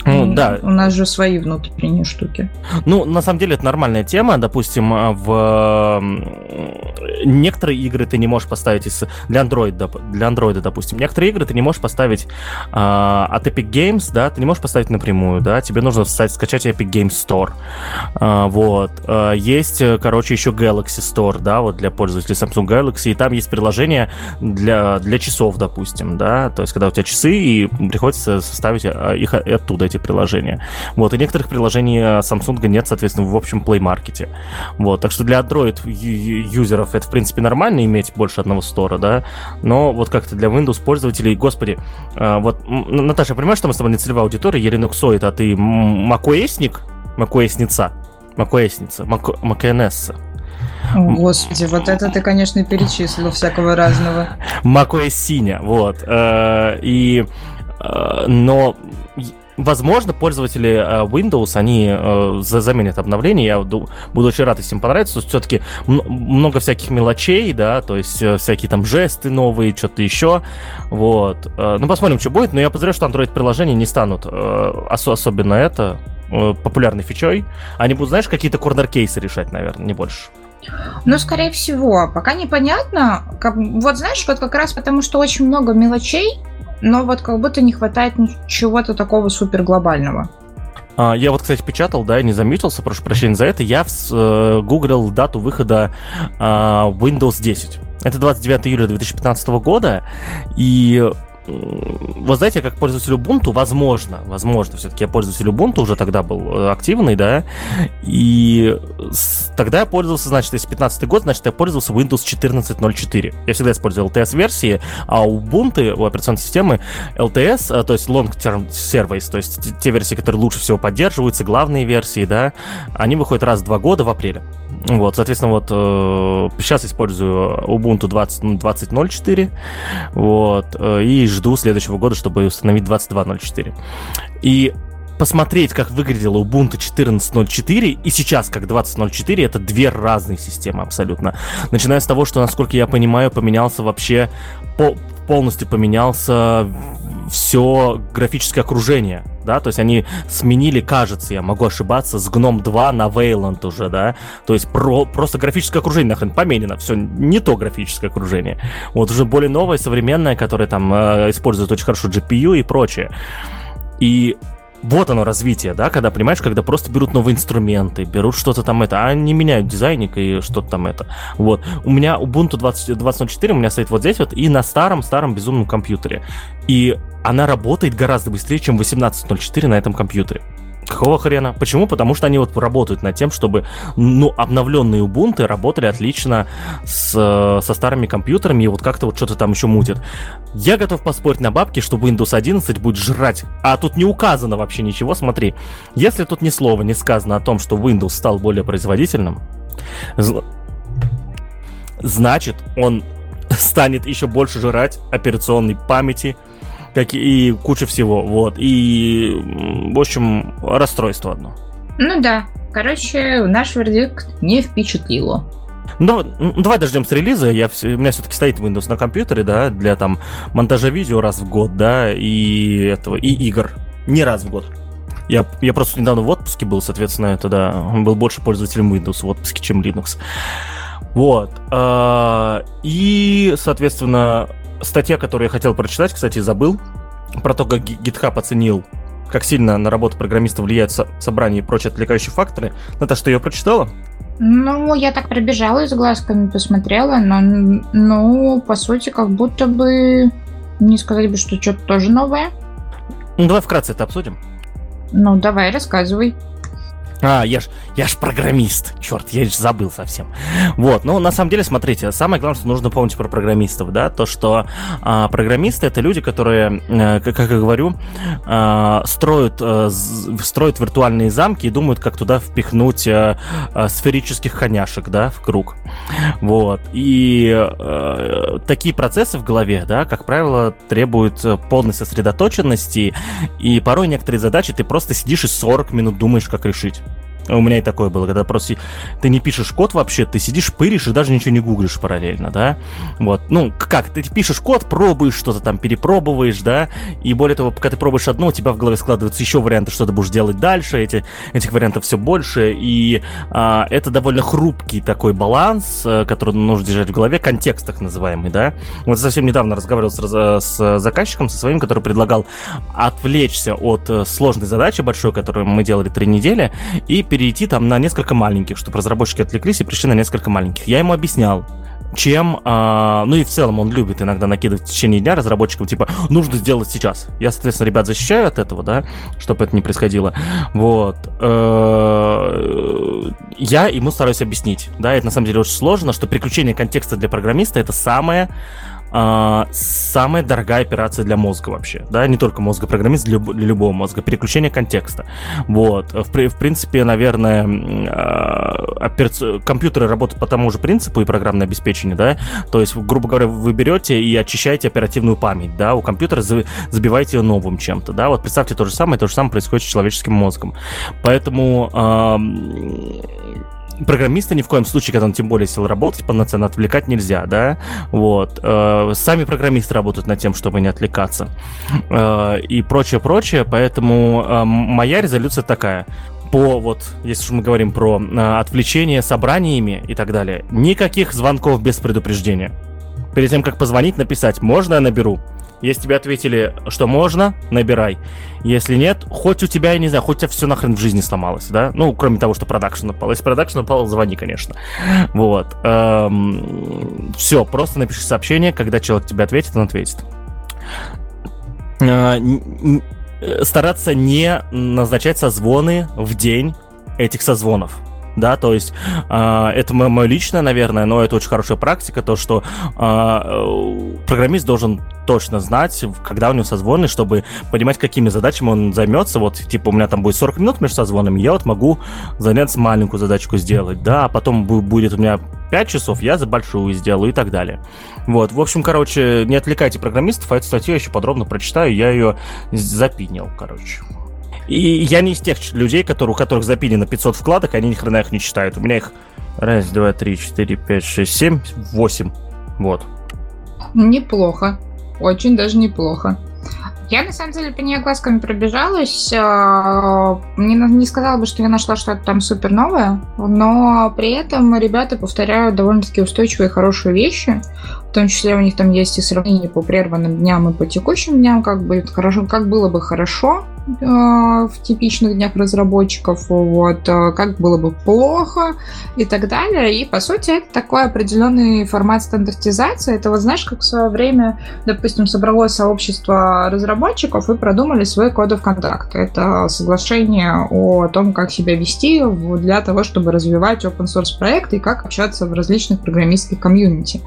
Ну, да. У нас же свои внутренние штуки. Ну, на самом деле, это нормальная тема. Допустим, а, в некоторые игры ты не можешь поставить из... для Android, для Android, допустим. Некоторые игры ты не можешь поставить а, от Epic Games, да, ты не можешь поставить напрямую, да, тебе нужно скачать Epic Games Store. А, вот. А, есть, короче, еще Galaxy Store, да, вот для пользователей Samsung Galaxy, и там есть приложение для, для часов, допустим, да, то есть когда у тебя часы, и приходится составить а, их оттуда, эти приложения. Вот, и некоторых приложений Samsung нет, соответственно, в общем Play Market. Вот, так что для Android юзеров это, в принципе, нормально иметь больше одного стора, да, но вот как-то для Windows пользователей, господи, э, вот, Наташа, понимаешь, что мы с тобой не целевая аудитория, я линуксоид, а ты макоэсник, макоэсница, макоэсница, макоэнесса. Господи, вот это ты, конечно, перечислил всякого разного. macOS синя, вот. Э, и э, но Возможно, пользователи э, Windows, они э, заменят обновление. Я буду очень рад, если им понравится. Все-таки много всяких мелочей, да, то есть э, всякие там жесты новые, что-то еще. Вот. Ну, посмотрим, что будет. Но я подозреваю, что Android-приложения не станут особенно это популярной фичой. Они будут, знаешь, какие-то корнер-кейсы решать, наверное, не больше. Ну, скорее всего, пока непонятно. Как, вот знаешь, вот как раз потому, что очень много мелочей, но вот как будто не хватает чего-то такого супер глобального. А, я вот, кстати, печатал, да, не заметился, прошу прощения за это. Я э, гуглил дату выхода а, Windows 10. Это 29 июля 2015 года, и вы знаете, как пользователь Ubuntu, возможно, возможно, все-таки я пользователь Ubuntu уже тогда был э, активный, да, и тогда я пользовался, значит, если 15 год, значит, я пользовался Windows 14.04. Я всегда использовал LTS-версии, а у Ubuntu, у операционной системы, LTS, э, то есть Long Term Service, то есть те версии, которые лучше всего поддерживаются, главные версии, да, они выходят раз в два года в апреле. Вот, соответственно, вот э, сейчас использую Ubuntu 20.04, 20 вот, э, и жду следующего года, чтобы установить 22.04. И посмотреть, как выглядела Ubuntu 14.04 и сейчас как 20.04, это две разные системы абсолютно. Начиная с того, что, насколько я понимаю, поменялся вообще, по, полностью поменялся все графическое окружение, да, то есть они сменили, кажется, я могу ошибаться, с Гном 2 на Вейланд уже, да, то есть про, просто графическое окружение нахрен поменено, все не то графическое окружение, вот уже более новое, современное, которое там э, использует очень хорошо GPU и прочее. И вот оно развитие, да, когда, понимаешь, когда просто берут новые инструменты, берут что-то там это, а не меняют дизайник и что-то там это. Вот. У меня Ubuntu 20, 20.04 у меня стоит вот здесь вот и на старом-старом безумном компьютере. И она работает гораздо быстрее, чем 18.04 на этом компьютере. Какого хрена? Почему? Потому что они вот работают над тем, чтобы ну, обновленные Ubuntu работали отлично с, со старыми компьютерами и вот как-то вот что-то там еще мутит. Я готов поспорить на бабки, что Windows 11 будет жрать. А тут не указано вообще ничего. Смотри, если тут ни слова не сказано о том, что Windows стал более производительным, значит, он станет еще больше жрать операционной памяти, как и куча всего, вот. И, в общем, расстройство одно. Ну да. Короче, наш вердикт не впечатлило. Ну, давай дождемся релиза. Я, у меня все-таки стоит Windows на компьютере, да, для там монтажа видео раз в год, да, и этого, и игр. Не раз в год. Я, я просто недавно в отпуске был, соответственно, это да, был больше пользователем Windows в отпуске, чем Linux. Вот. А, и, соответственно, статья, которую я хотел прочитать, кстати, забыл, про то, как GitHub оценил, как сильно на работу программиста влияют со- собрание и прочие отвлекающие факторы. Наташа, ты ее прочитала? Ну, я так пробежала с глазками, посмотрела, но, ну, по сути, как будто бы не сказать бы, что что-то тоже новое. Ну, давай вкратце это обсудим. Ну, давай, рассказывай. А, я ж, я ж программист. Черт, я ж забыл совсем. Вот, ну, на самом деле, смотрите, самое главное, что нужно помнить про программистов, да, то, что а, программисты — это люди, которые, а, как, я говорю, а, строят, а, строят виртуальные замки и думают, как туда впихнуть а, а, сферических коняшек, да, в круг. Вот, и а, такие процессы в голове, да, как правило, требуют полной сосредоточенности, и порой некоторые задачи ты просто сидишь и 40 минут думаешь, как решить. У меня и такое было, когда просто ты не пишешь код вообще, ты сидишь, пыришь и даже ничего не гуглишь параллельно, да? Вот, ну, как, ты пишешь код, пробуешь что-то там, перепробоваешь, да? И более того, пока ты пробуешь одно, у тебя в голове складываются еще варианты, что ты будешь делать дальше, эти, этих вариантов все больше, и а, это довольно хрупкий такой баланс, э, который нужно держать в голове, контекст так называемый, да? Вот совсем недавно разговаривал с, с заказчиком, со своим, который предлагал отвлечься от э, сложной задачи большой, которую мы делали три недели, и перейти там на несколько маленьких, чтобы разработчики отвлеклись и пришли на несколько маленьких. Я ему объяснял, чем, а, ну и в целом он любит иногда накидывать в течение дня разработчикам, типа, нужно сделать сейчас. Я, соответственно, ребят защищаю от этого, да, чтобы это не происходило. Вот. Э, я ему стараюсь объяснить, да, это на самом деле очень сложно, что переключение контекста для программиста это самое а, самая дорогая операция для мозга вообще, да, не только мозга программист, для, для любого мозга, переключение контекста. Вот, в, в принципе, наверное, а, операци... компьютеры работают по тому же принципу и программное обеспечение, да, то есть, грубо говоря, вы берете и очищаете оперативную память, да, у компьютера забиваете ее новым чем-то, да, вот представьте то же самое, то же самое происходит с человеческим мозгом. Поэтому программиста ни в коем случае, когда он тем более сел работать, полноценно отвлекать нельзя, да, вот. Э, сами программисты работают над тем, чтобы не отвлекаться э, и прочее, прочее, поэтому э, моя резолюция такая по вот, если уж мы говорим про э, отвлечение собраниями и так далее, никаких звонков без предупреждения. Перед тем, как позвонить, написать, можно я наберу? Если тебе ответили, что можно, набирай. Если нет, хоть у тебя, я не знаю, хоть у тебя все нахрен в жизни сломалось, да? Ну, кроме того, что продакшн упал. Если продакшн упал, звони, конечно. Вот. Эм, все, просто напиши сообщение, когда человек тебе ответит, он ответит. Э, стараться не назначать созвоны в день этих созвонов да, то есть э, это мое личное, наверное, но это очень хорошая практика, то, что э, программист должен точно знать, когда у него созвоны, чтобы понимать, какими задачами он займется. Вот, типа, у меня там будет 40 минут между созвонами, я вот могу заняться маленькую задачку сделать, да, а потом будет у меня 5 часов, я за большую сделаю и так далее. Вот, в общем, короче, не отвлекайте программистов, а эту статью я еще подробно прочитаю, я ее запинил, короче. И я не из тех людей, которые, у которых запилено 500 вкладок, они ни хрена их не читают. У меня их раз, два, три, четыре, пять, шесть, семь, восемь. Вот. Неплохо. Очень даже неплохо. Я, на самом деле, по ней глазками пробежалась. А, не, не сказала бы, что я нашла что-то там супер новое, но при этом ребята повторяют довольно-таки устойчивые хорошие вещи. В том числе у них там есть и сравнение по прерванным дням и по текущим дням, как, будет хорошо, как было бы хорошо в типичных днях разработчиков, вот, э, как было бы плохо и так далее. И, по сути, это такой определенный формат стандартизации. Это вот знаешь, как в свое время, допустим, собралось сообщество разработчиков и продумали свой кодов контакт. Это соглашение о том, как себя вести для того, чтобы развивать open source проекты и как общаться в различных программистских комьюнити.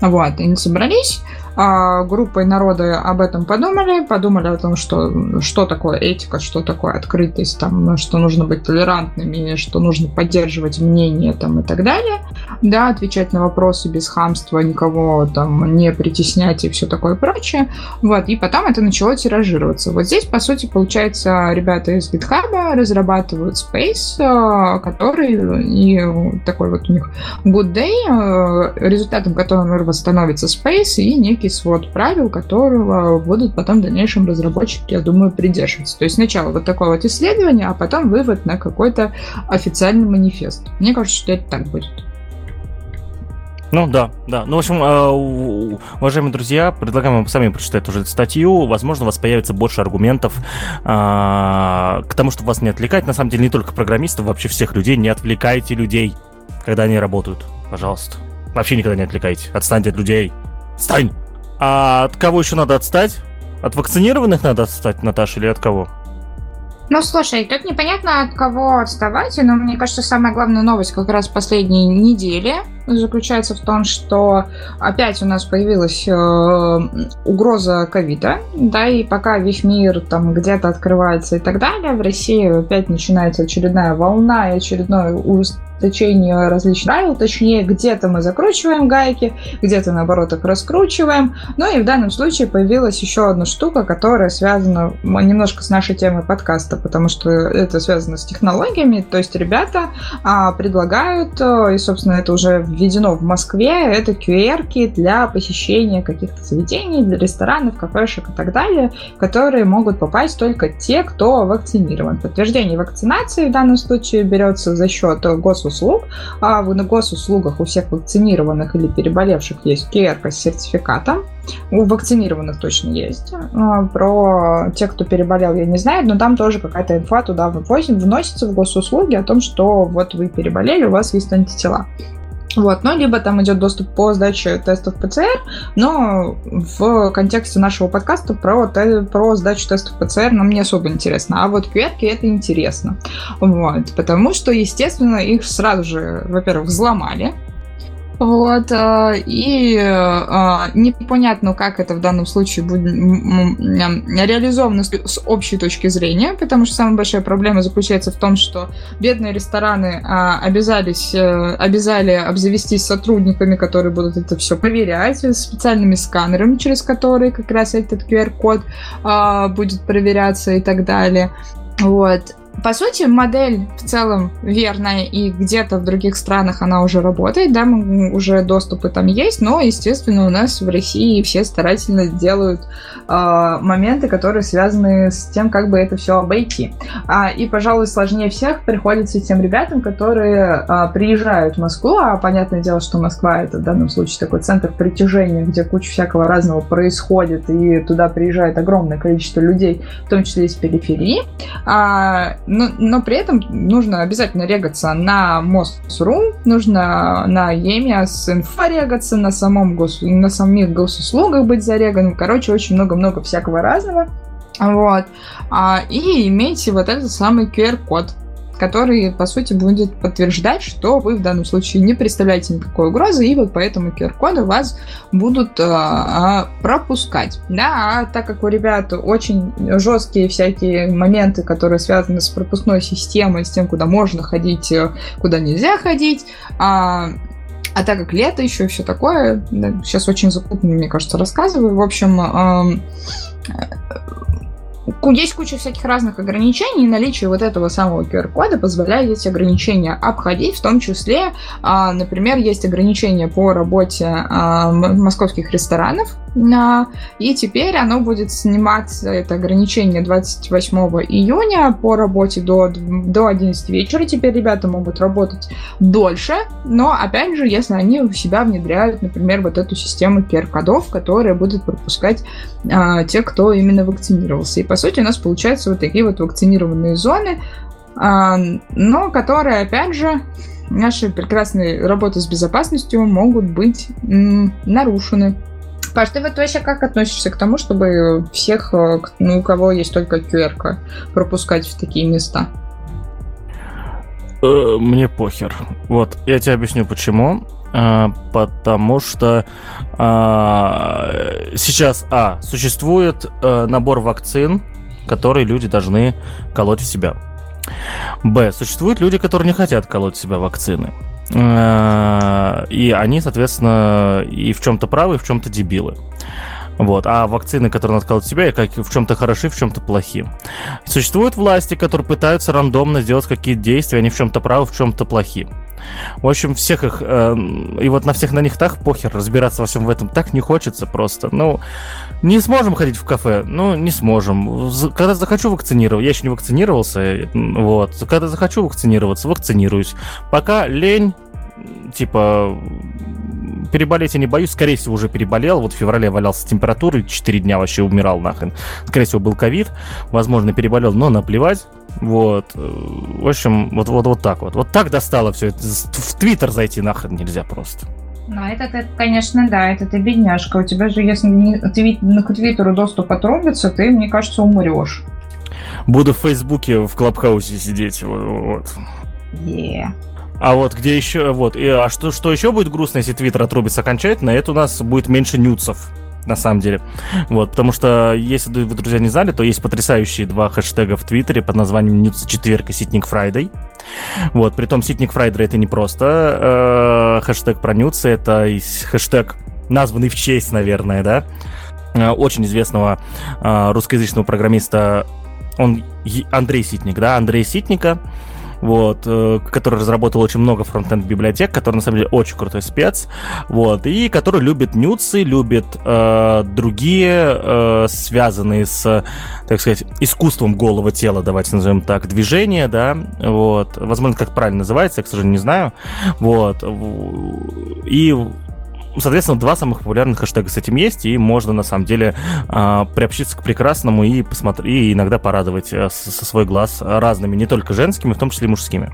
Вот. Они собрались, а, группой народа об этом подумали, подумали о том, что, что такое этика, что такое открытость, там, что нужно быть толерантными, что нужно поддерживать мнение там, и так далее. Да, отвечать на вопросы без хамства, никого там не притеснять и все такое прочее. Вот, и потом это начало тиражироваться. Вот здесь, по сути, получается, ребята из GitHub разрабатывают Space, а, который и такой вот у них Good Day, а, результатом которого становится Space и некий свод правил, которого будут потом в дальнейшем разработчики, я думаю, придерживаться. То есть сначала вот такое вот исследование, а потом вывод на какой-то официальный манифест. Мне кажется, что это так будет. Ну да, да. Ну, в общем, э, уважаемые друзья, предлагаем вам сами прочитать уже эту статью. Возможно, у вас появится больше аргументов э, к тому, чтобы вас не отвлекать. На самом деле, не только программистов, вообще всех людей. Не отвлекайте людей, когда они работают. Пожалуйста. Вообще никогда не отвлекайте. Отстаньте от людей. Стань! А от кого еще надо отстать? От вакцинированных надо отстать, Наташа, или от кого? Ну, слушай, тут непонятно от кого отставать, но мне кажется, самая главная новость как раз последней недели заключается в том, что опять у нас появилась э, угроза ковида, да, и пока весь мир там где-то открывается и так далее, в России опять начинается очередная волна и очередной ужесточение различных правил, точнее, где-то мы закручиваем гайки, где-то, наоборот, их раскручиваем. Ну и в данном случае появилась еще одна штука, которая связана немножко с нашей темой подкаста, потому что это связано с технологиями, то есть ребята а, предлагают, э, и, собственно, это уже введено в Москве, это QR-ки для посещения каких-то заведений, для ресторанов, кафешек и так далее, которые могут попасть только те, кто вакцинирован. Подтверждение вакцинации в данном случае берется за счет госуслуг а в госуслугах у всех вакцинированных или переболевших есть QR с сертификатом. У вакцинированных точно есть. А, про тех, кто переболел, я не знаю, но там тоже какая-то инфа туда вносится в госуслуги о том, что вот вы переболели, у вас есть антитела. Вот, ну, либо там идет доступ по сдаче тестов ПЦР, но в контексте нашего подкаста про, про сдачу тестов ПЦР нам не особо интересно, а вот qr это интересно, вот, потому что, естественно, их сразу же, во-первых, взломали, вот, э, и э, непонятно, как это в данном случае будет реализовано с общей точки зрения, потому что самая большая проблема заключается в том, что бедные рестораны а, обязались, э, обязали обзавестись сотрудниками, которые будут это все проверять, специальными сканерами, через которые как раз этот QR-код а, будет проверяться и так далее. Вот. По сути, модель в целом верная, и где-то в других странах она уже работает, да, уже доступы там есть, но, естественно, у нас в России все старательно делают э, моменты, которые связаны с тем, как бы это все обойти. А, и, пожалуй, сложнее всех приходится тем ребятам, которые э, приезжают в Москву, а понятное дело, что Москва это в данном случае такой центр притяжения, где куча всякого разного происходит, и туда приезжает огромное количество людей, в том числе из периферии. А, но, но при этом нужно обязательно регаться на Мосру, нужно на ЕМИАС инфо регаться, на, самом гос, на самих госуслугах быть зареганым. Короче, очень много-много всякого разного. Вот. А, и имейте вот этот самый QR-код который, по сути, будет подтверждать, что вы в данном случае не представляете никакой угрозы, и вот по этому QR-коду вас будут а, пропускать. Да, а так как у ребят очень жесткие всякие моменты, которые связаны с пропускной системой, с тем, куда можно ходить, э, куда нельзя ходить, а, а так как лето еще все такое, да, сейчас очень запутанно, мне кажется, рассказываю. В общем, есть куча всяких разных ограничений, и наличие вот этого самого QR-кода позволяет эти ограничения обходить, в том числе, а, например, есть ограничения по работе а, московских ресторанов, и теперь оно будет сниматься, это ограничение 28 июня по работе до, до 11 вечера. Теперь ребята могут работать дольше, но, опять же, если они у себя внедряют, например, вот эту систему QR-кодов, которая будет пропускать а, те, кто именно вакцинировался. И, по сути, у нас получаются вот такие вот вакцинированные зоны, а, но которые, опять же, наши прекрасные работы с безопасностью могут быть м, нарушены. Паш, ты вот вообще как относишься к тому, чтобы всех, э, ну, у кого есть только qr пропускать в такие места? Э, мне похер. Вот, я тебе объясню почему. А, потому что а, сейчас, а, существует а, набор вакцин, которые люди должны колоть в себя. Б, существуют люди, которые не хотят колоть в себя вакцины. Э, и они, соответственно, и в чем-то правы, и в чем-то дебилы. Вот. А вакцины, которые надо колоть себя, как в чем-то хороши, в чем-то плохи. Существуют власти, которые пытаются рандомно сделать какие-то действия, они в чем-то правы, в чем-то плохи. В общем, всех их... Э, и вот на всех на них так похер, разбираться во всем в этом так не хочется просто. Ну, не сможем ходить в кафе? Ну, не сможем. Когда захочу вакцинировать, я еще не вакцинировался, вот. Когда захочу вакцинироваться, вакцинируюсь. Пока лень, типа, переболеть я не боюсь, скорее всего, уже переболел. Вот в феврале валялся с температурой, 4 дня вообще умирал нахрен. Скорее всего, был ковид, возможно, переболел, но наплевать. Вот. В общем, вот, вот, вот так вот. Вот так достало все. В Твиттер зайти нахрен нельзя просто. Ну, это, это, конечно, да, это ты бедняжка. У тебя же, если не, твит, к Твиттеру доступ отрубится, ты, мне кажется, умрешь. Буду в Фейсбуке в Клабхаусе сидеть. Вот. Yeah. А вот где еще, вот, и, а что, что еще будет грустно, если Твиттер отрубится окончательно, это у нас будет меньше нюдсов на самом деле. Вот, потому что, если вы, друзья, не знали, то есть потрясающие два хэштега в Твиттере под названием Nudes четверг и Ситник Friday. Вот, при том Ситник Friday это не просто э, хэштег про нюдсы, это хэштег, названный в честь, наверное, да, э, очень известного э, русскоязычного программиста, он Андрей Ситник, да, Андрей Ситника, вот, э, который разработал очень много фронтенд библиотек, который на самом деле очень крутой спец, вот, и который любит нюцы, любит э, другие э, связанные с, так сказать, искусством голого тела, давайте назовем так, движения, да, вот, возможно, как правильно называется, я, к сожалению, не знаю, вот, и соответственно, два самых популярных хэштега с этим есть, и можно, на самом деле, э, приобщиться к прекрасному и посмотреть, и иногда порадовать э, со свой глаз разными, не только женскими, в том числе и мужскими.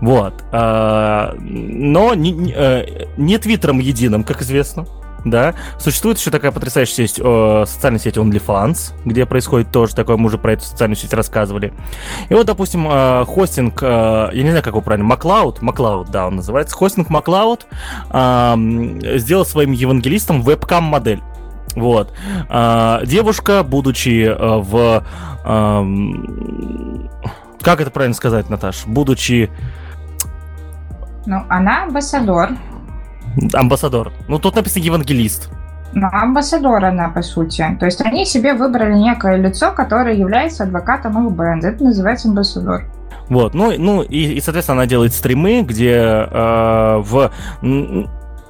Вот. Э, но не, э, не твиттером единым, как известно да. Существует еще такая потрясающая сеть, э, социальная сеть OnlyFans, где происходит тоже такое, мы уже про эту социальную сеть рассказывали. И вот, допустим, э, хостинг, э, я не знаю, как его правильно, Маклауд, Маклауд, да, он называется, хостинг Маклауд э, сделал своим евангелистом вебкам-модель. Вот. А, девушка, будучи э, в... Э, как это правильно сказать, Наташ? Будучи... Ну, она амбассадор Амбассадор. Ну, тут написано евангелист. Ну, амбассадор она, по сути. То есть они себе выбрали некое лицо, которое является адвокатом их бренда. Это называется амбассадор. Вот, ну, ну и, и, соответственно, она делает стримы, где э, в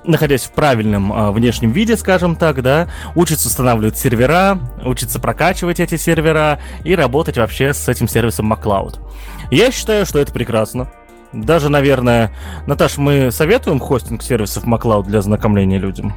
находясь в правильном э, внешнем виде, скажем так, да, учится устанавливать сервера, учится прокачивать эти сервера и работать вообще с этим сервисом MacLeod. Я считаю, что это прекрасно. Даже, наверное, Наташ, мы советуем хостинг сервисов MacLeod для знакомления людям?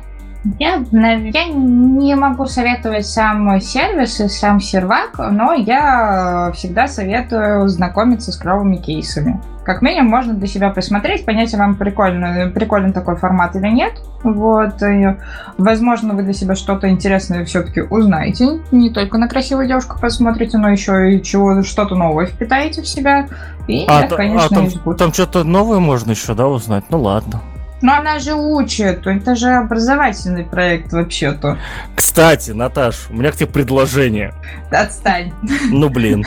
Я, я не могу советовать сам сервис и сам сервак, но я всегда советую знакомиться с клевыми кейсами. Как минимум, можно для себя посмотреть, понять, вам прикольно, прикольный такой формат или нет. Вот. И, возможно, вы для себя что-то интересное все-таки узнаете. Не только на красивую девушку посмотрите, но еще и чего, что-то новое впитаете в себя. И, а, нет, конечно, а там, там что-то новое можно еще, да, узнать? Ну ладно. Но она же учит, это же образовательный проект вообще-то. Кстати, Наташ, у меня к тебе предложение. Отстань. Ну блин.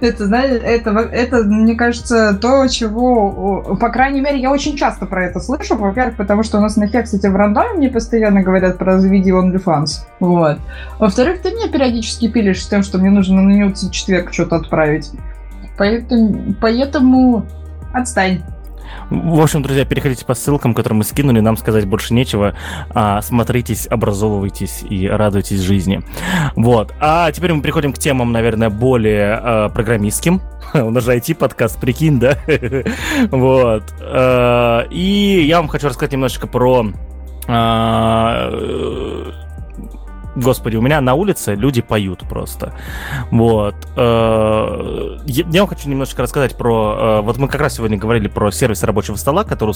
Это, знаете, это, это, мне кажется, то, чего, по крайней мере, я очень часто про это слышу. Во-первых, потому что у нас на кстати, в рандоме мне постоянно говорят про заведи OnlyFans. Вот. Во-вторых, ты мне периодически пилишь с тем, что мне нужно на нюц четверг что-то отправить. Поэтому, поэтому отстань. В общем, друзья, переходите по ссылкам, которые мы скинули, нам сказать больше нечего. А, смотритесь, образовывайтесь и радуйтесь жизни. Вот. А теперь мы переходим к темам, наверное, более а, программистским. У нас же IT-подкаст, прикинь, да? вот. А, и я вам хочу рассказать немножечко про а, господи, у меня на улице люди поют просто. Вот. Э, я вам хочу немножечко рассказать про... Э, вот мы как раз сегодня говорили про сервисы рабочего стола, которые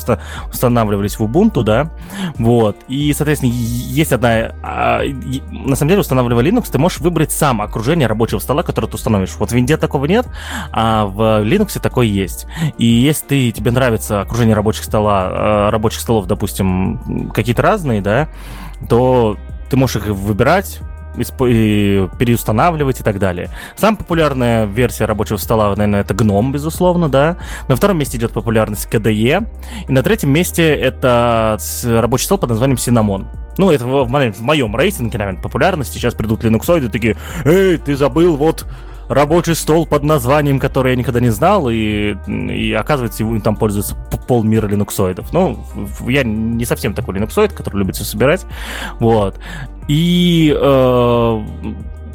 устанавливались в Ubuntu, да. Вот. И, соответственно, есть одна... А, на самом деле, устанавливая Linux, ты можешь выбрать сам окружение рабочего стола, которое ты установишь. Вот в Винде такого нет, а в Linux такое есть. И если ты, тебе нравится окружение рабочих стола, э, рабочих столов, допустим, какие-то разные, да, то ты можешь их выбирать, и переустанавливать и так далее. Самая популярная версия рабочего стола, наверное, это GNOME, безусловно, да. На втором месте идет популярность KDE. И на третьем месте это рабочий стол под названием Cinnamon. Ну, это в, в моем рейтинге, наверное, популярности. Сейчас придут линуксоиды такие, эй, ты забыл вот рабочий стол под названием, который я никогда не знал, и, и оказывается, его там пользуется полмира линуксоидов. Ну, я не совсем такой линуксоид, который любит все собирать. Вот. И э,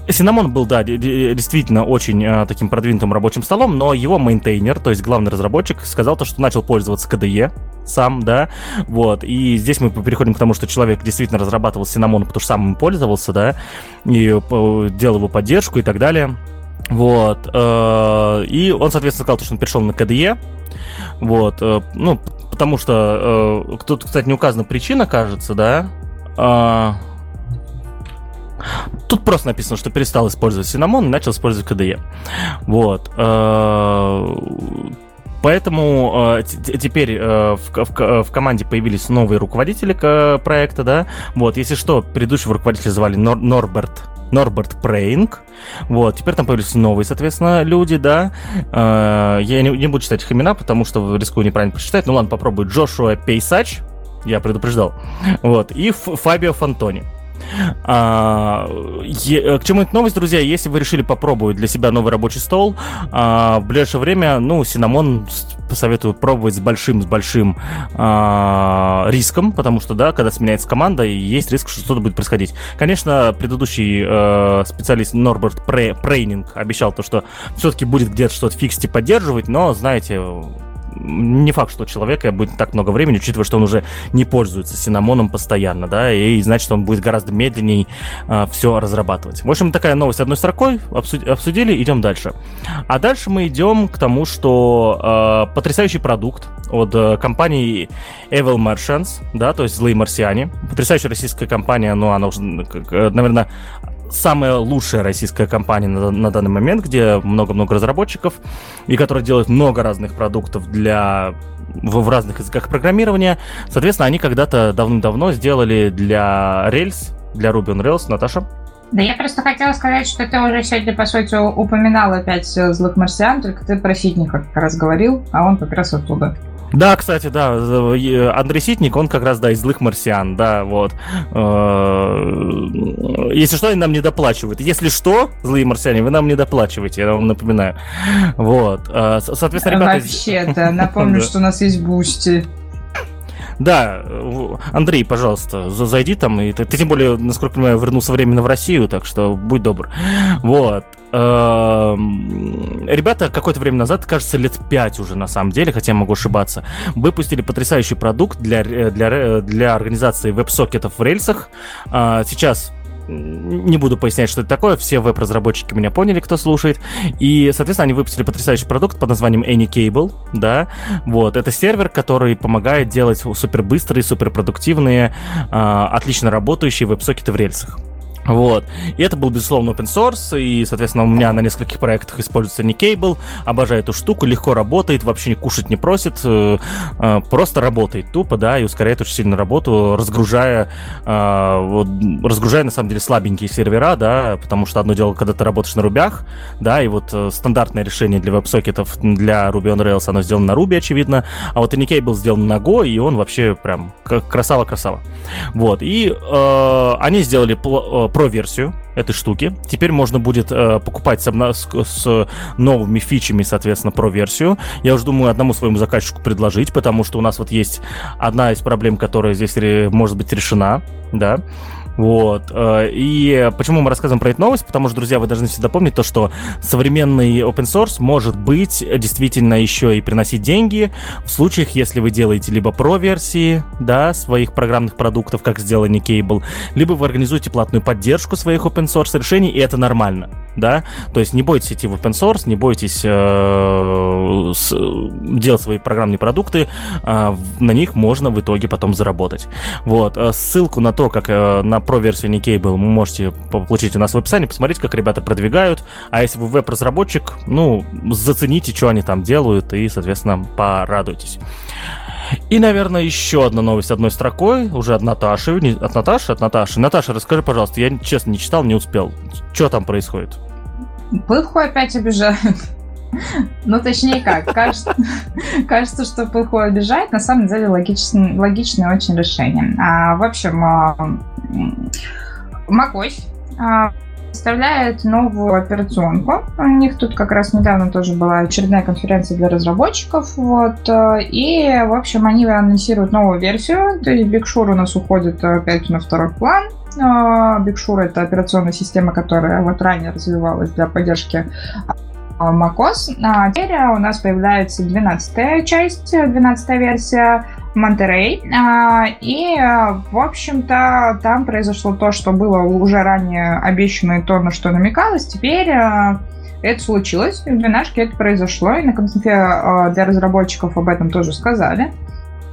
Cinnamon был, да, действительно очень э, таким продвинутым рабочим столом, но его мейнтейнер, то есть главный разработчик, сказал то, что начал пользоваться KDE сам, да, вот, и здесь мы переходим к тому, что человек действительно разрабатывал Cinnamon, потому что сам им пользовался, да, и э, делал его поддержку и так далее. Вот. Э, и он, соответственно, сказал, что он перешел на KDE. Вот. Э, ну, потому что э, тут, кстати, не указана причина, кажется, да. Тут просто написано, что перестал использовать Cinnamon и начал использовать KDE. Вот. Поэтому э, теперь э, в, в, в команде появились новые руководители проекта, да. Вот, если что, предыдущего руководителя звали Нор, Норберт Норберт Прейнг. Вот, теперь там появились новые, соответственно, люди, да. Э, я не, не буду читать их имена, потому что рискую неправильно прочитать. Ну ладно, попробую. Джошуа Пейсач, я предупреждал. Вот, и Фабио Фантони. А, е, к чему эта новость, друзья? Если вы решили попробовать для себя новый рабочий стол, а, в ближайшее время, ну, Синамон посоветую пробовать с большим, с большим а, риском, потому что, да, когда сменяется команда, есть риск, что что-то будет происходить. Конечно, предыдущий а, специалист Норберт Прейнинг обещал то, что все-таки будет где-то что-то фиксить и поддерживать, но, знаете, не факт, что у человека будет так много времени, учитывая, что он уже не пользуется синамоном постоянно, да, и значит, он будет гораздо медленнее э, а, все разрабатывать. В общем, такая новость одной строкой, обсудили, идем дальше. А дальше мы идем к тому, что э, потрясающий продукт от э, компании Evil Merchants, да, то есть злые марсиане, потрясающая российская компания, ну, она уже, наверное, самая лучшая российская компания на, на данный момент, где много-много разработчиков, и которая делает много разных продуктов для в, в разных языках программирования. Соответственно, они когда-то давным-давно сделали для Rails, для Ruby on Rails. Наташа? Да я просто хотела сказать, что ты уже сегодня, по сути, упоминал опять злых марсиан, только ты про Сидника как раз говорил, а он как раз оттуда. Да, кстати, да, Андрей Ситник, он как раз, да, из злых марсиан, да, вот. Э, если что, они нам не доплачивают. Если что, злые марсиане, вы нам не доплачиваете, я вам напоминаю. Вот. Э, соответственно, ребята... Вообще-то, напомню, что у нас есть Boosty. Да, Андрей, пожалуйста, зайди там. И ты, ты тем более, насколько я понимаю, вернулся временно в Россию, так что будь добр. Вот. Эм, ребята какое-то время назад, кажется, лет 5 уже на самом деле, хотя я могу ошибаться, выпустили потрясающий продукт для, для, для организации веб-сокетов в рельсах. А, сейчас не буду пояснять, что это такое, все веб-разработчики меня поняли, кто слушает. И, соответственно, они выпустили потрясающий продукт под названием AnyCable, да, вот, это сервер, который помогает делать супер быстрые, супер продуктивные, отлично работающие веб-сокеты в рельсах. Вот. И это был, безусловно, open source, и, соответственно, у меня на нескольких проектах используется Никейбл, обожаю эту штуку, легко работает, вообще не кушать не просит, э, э, просто работает тупо, да, и ускоряет очень сильно работу, разгружая, э, разгружая, на самом деле, слабенькие сервера, да, потому что одно дело, когда ты работаешь на рубях, да, и вот стандартное решение для веб-сокетов для Ruby on Rails, оно сделано на Ruby, очевидно, а вот и Никейбл сделан на Go, и он вообще прям красава-красава. Вот, и э, они сделали про-версию этой штуки. Теперь можно будет э, покупать с, с, с новыми фичами, соответственно, про-версию. Я уже думаю одному своему заказчику предложить, потому что у нас вот есть одна из проблем, которая здесь может быть решена, да. Вот. Э, и почему мы рассказываем про эту новость? Потому что, друзья, вы должны всегда помнить то, что современный open source может быть действительно еще и приносить деньги в случаях, если вы делаете либо про-версии, да, своих программных продуктов, как сделал Cable, либо вы организуете платную поддержку своих open source решений, и это нормально, да. То есть не бойтесь идти в open source, не бойтесь э, с, делать свои программные продукты, э, на них можно в итоге потом заработать. Вот. Э, ссылку на то, как э, на про версию Никейбл вы можете получить у нас в описании, посмотреть, как ребята продвигают. А если вы веб-разработчик, ну, зацените, что они там делают, и, соответственно, порадуйтесь. И, наверное, еще одна новость одной строкой, уже от Наташи, от Наташи, от Наташи. Наташа, расскажи, пожалуйста, я, честно, не читал, не успел. Что там происходит? Пылху опять обижают. Ну, точнее как, кажется, кажется, что Пылху обижает, на самом деле логичное, логичное очень решение. А, в общем, а, macOS представляет новую операционку. У них тут как раз недавно тоже была очередная конференция для разработчиков. Вот, а, и, в общем, они анонсируют новую версию. То есть Big Sur у нас уходит опять на второй план. А, Big Sur это операционная система, которая вот ранее развивалась для поддержки macOS. А теперь у нас появляется 12 часть, 12 версия Монтерей. А, и, в общем-то, там произошло то, что было уже ранее обещано и то, на что намекалось. Теперь а, это случилось, в 12 это произошло, и на конфе а, для разработчиков об этом тоже сказали.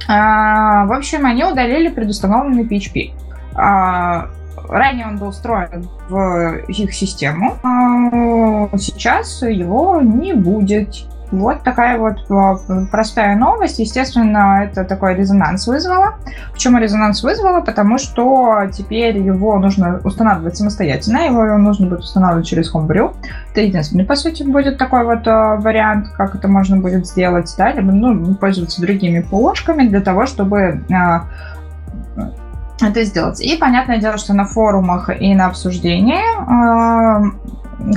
В общем, они удалили предустановленный PHP. Ранее он был встроен в их систему, а сейчас его не будет. Вот такая вот а, простая новость. Естественно, это такой резонанс вызвало. Почему резонанс вызвало? Потому что теперь его нужно устанавливать самостоятельно, его нужно будет устанавливать через Homebrew. Это единственный, по сути, будет такой вот а, вариант, как это можно будет сделать, да, либо ну, пользоваться другими ПОшками для того, чтобы это сделать. И понятное дело, что на форумах и на обсуждении э,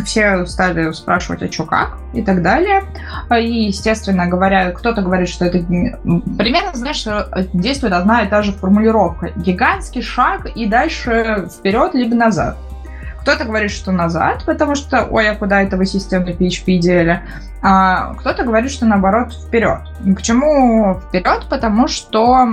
все стали спрашивать, а что как и так далее. И, естественно, говоря, кто-то говорит, что это примерно, знаешь, действует одна и та же формулировка. Гигантский шаг и дальше вперед либо назад. Кто-то говорит, что назад, потому что, ой, а куда это вы системный PHP дели? А кто-то говорит, что наоборот вперед. Почему вперед? Потому что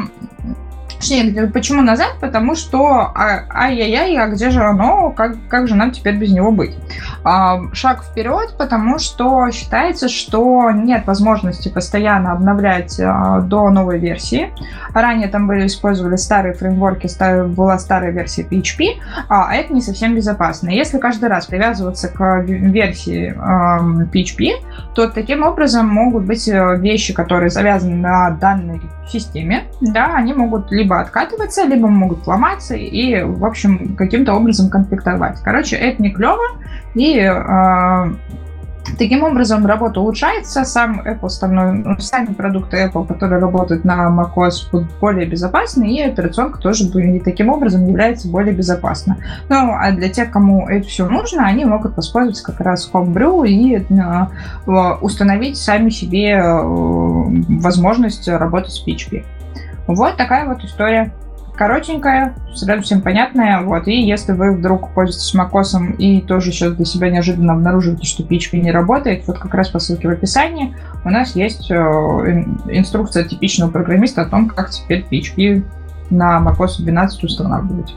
Точнее, почему назад? Потому что а, ай-яй-яй, а где же оно? Как, как же нам теперь без него быть? А, шаг вперед, потому что считается, что нет возможности постоянно обновлять а, до новой версии. Ранее там были использовали старые фреймворки, была старая версия PHP, а это не совсем безопасно. Если каждый раз привязываться к версии а, PHP, то таким образом могут быть э, вещи, которые завязаны на данной системе, да, они могут либо откатываться, либо могут ломаться и, в общем, каким-то образом конфликтовать. Короче, это не клево, и э, Таким образом, работа улучшается, сам Apple, остальной, сами продукты Apple, которые работают на macOS, будут более безопасны, и операционка тоже и таким образом является более безопасной. Ну, а для тех, кому это все нужно, они могут воспользоваться как раз Homebrew и э, установить сами себе э, возможность работать с PHP. Вот такая вот история коротенькая, сразу всем понятная, вот, и если вы вдруг пользуетесь macOS и тоже сейчас для себя неожиданно обнаруживаете, что PHP не работает, вот как раз по ссылке в описании у нас есть э, инструкция типичного программиста о том, как теперь PHP на macOS 12 устанавливать.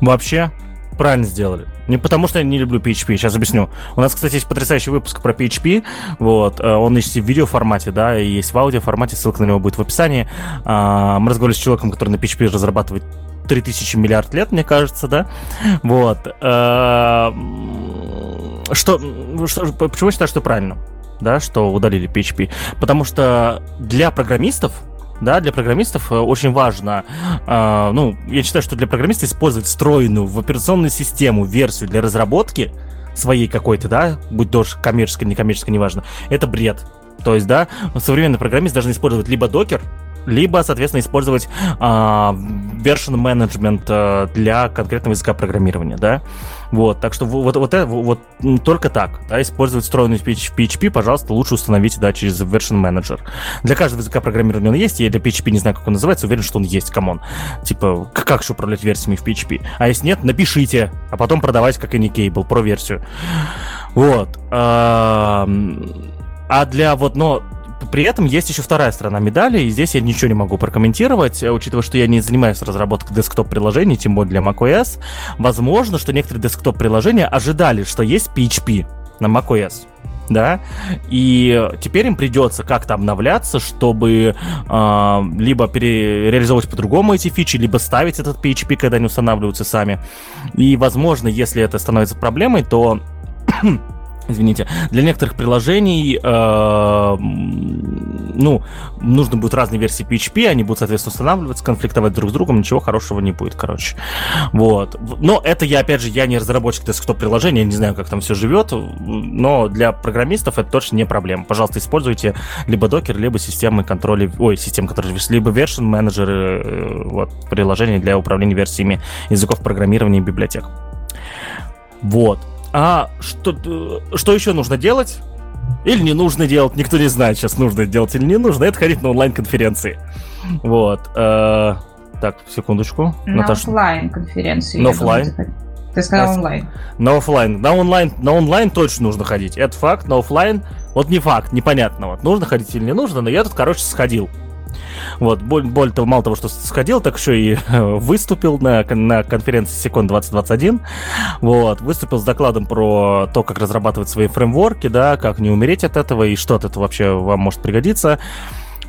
Вообще, правильно сделали. Не потому, что я не люблю PHP, сейчас объясню. У нас, кстати, есть потрясающий выпуск про PHP, вот, э, он есть в видеоформате, да, и есть в аудиоформате, ссылка на него будет в описании. А, мы разговаривали с человеком, который на PHP разрабатывает 3000 миллиард лет, мне кажется, да? Вот. Э, что, что, почему я считаю, что правильно? Да, что удалили PHP. Потому что для программистов да, для программистов э, очень важно, э, ну, я считаю, что для программиста использовать встроенную в операционную систему версию для разработки своей какой-то, да, будь то коммерческая, некоммерческая, неважно, это бред. То есть, да, современный программист должен использовать либо Docker, либо, соответственно, использовать а, version management а, для конкретного языка программирования, да. Вот, так что вот, вот, вот, вот только так, да, использовать встроенный PHP, пожалуйста, лучше установите, да, через version manager. Для каждого языка программирования он есть, я для PHP не знаю, как он называется, уверен, что он есть, come on. Типа, как же управлять версиями в PHP? А если нет, напишите, а потом продавайте как Anycable, pro версию. Вот. А для вот, но при этом есть еще вторая сторона медали, и здесь я ничего не могу прокомментировать, э, учитывая, что я не занимаюсь разработкой десктоп-приложений, тем более для macOS. Возможно, что некоторые десктоп-приложения ожидали, что есть PHP на macOS да, и теперь им придется как-то обновляться, чтобы э, либо перереализовывать по-другому эти фичи, либо ставить этот PHP, когда они устанавливаются сами. И, возможно, если это становится проблемой, то извините, для некоторых приложений, э, ну, нужно будет разные версии PHP, они будут, соответственно, устанавливаться, конфликтовать друг с другом, ничего хорошего не будет, короче. Вот. Но это я, опять же, я не разработчик десктоп-приложения, не знаю, как там все живет, но для программистов это точно не проблема. Пожалуйста, используйте либо докер, либо системы контроля, ой, системы контроля, либо version менеджеры, э, вот, приложения для управления версиями языков программирования и библиотек. Вот. А что, что еще нужно делать? Или не нужно делать, никто не знает, сейчас нужно делать или не нужно, это ходить на онлайн-конференции. Вот. Э, так, секундочку. На Наташа. офлайн-конференции. На офлайн. Ты сказал онлайн. На офлайн. На онлайн, на онлайн точно нужно ходить. Это факт, на офлайн вот не факт, непонятно. Вот нужно ходить или не нужно, но я тут, короче, сходил. Вот, более, более того, мало того, что сходил, так еще и выступил на, на конференции Секунд 2021. Вот, выступил с докладом про то, как разрабатывать свои фреймворки, да, как не умереть от этого и что от этого вообще вам может пригодиться.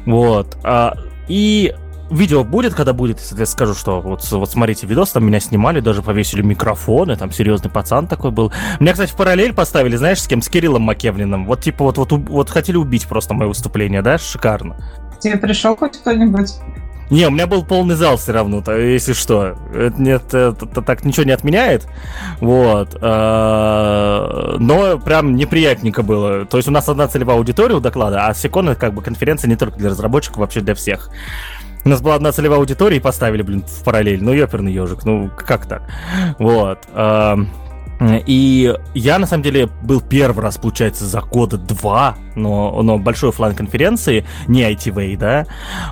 Вот. А, и видео будет, когда будет, я скажу, что вот, вот смотрите, видос, там меня снимали, даже повесили микрофоны, там серьезный пацан такой был. Меня, кстати, в параллель поставили, знаешь, с кем? С Кириллом Макевлиным. Вот типа вот, вот, вот хотели убить просто мое выступление, да? Шикарно. Тебе пришел хоть кто-нибудь? Не, у меня был полный зал все равно, то, если что. Это, нет, это, это так ничего не отменяет. Вот. А, но прям неприятненько было. То есть у нас одна целевая аудитория у доклада, а Секон как бы конференция не только для разработчиков, вообще для всех. У нас была одна целевая аудитория и поставили, блин, в параллель. Ну, ёперный ежик, ну как так? Вот. А, и я, на самом деле, был первый раз, получается, за года два, но, но большой офлайн конференции, не ITV, да,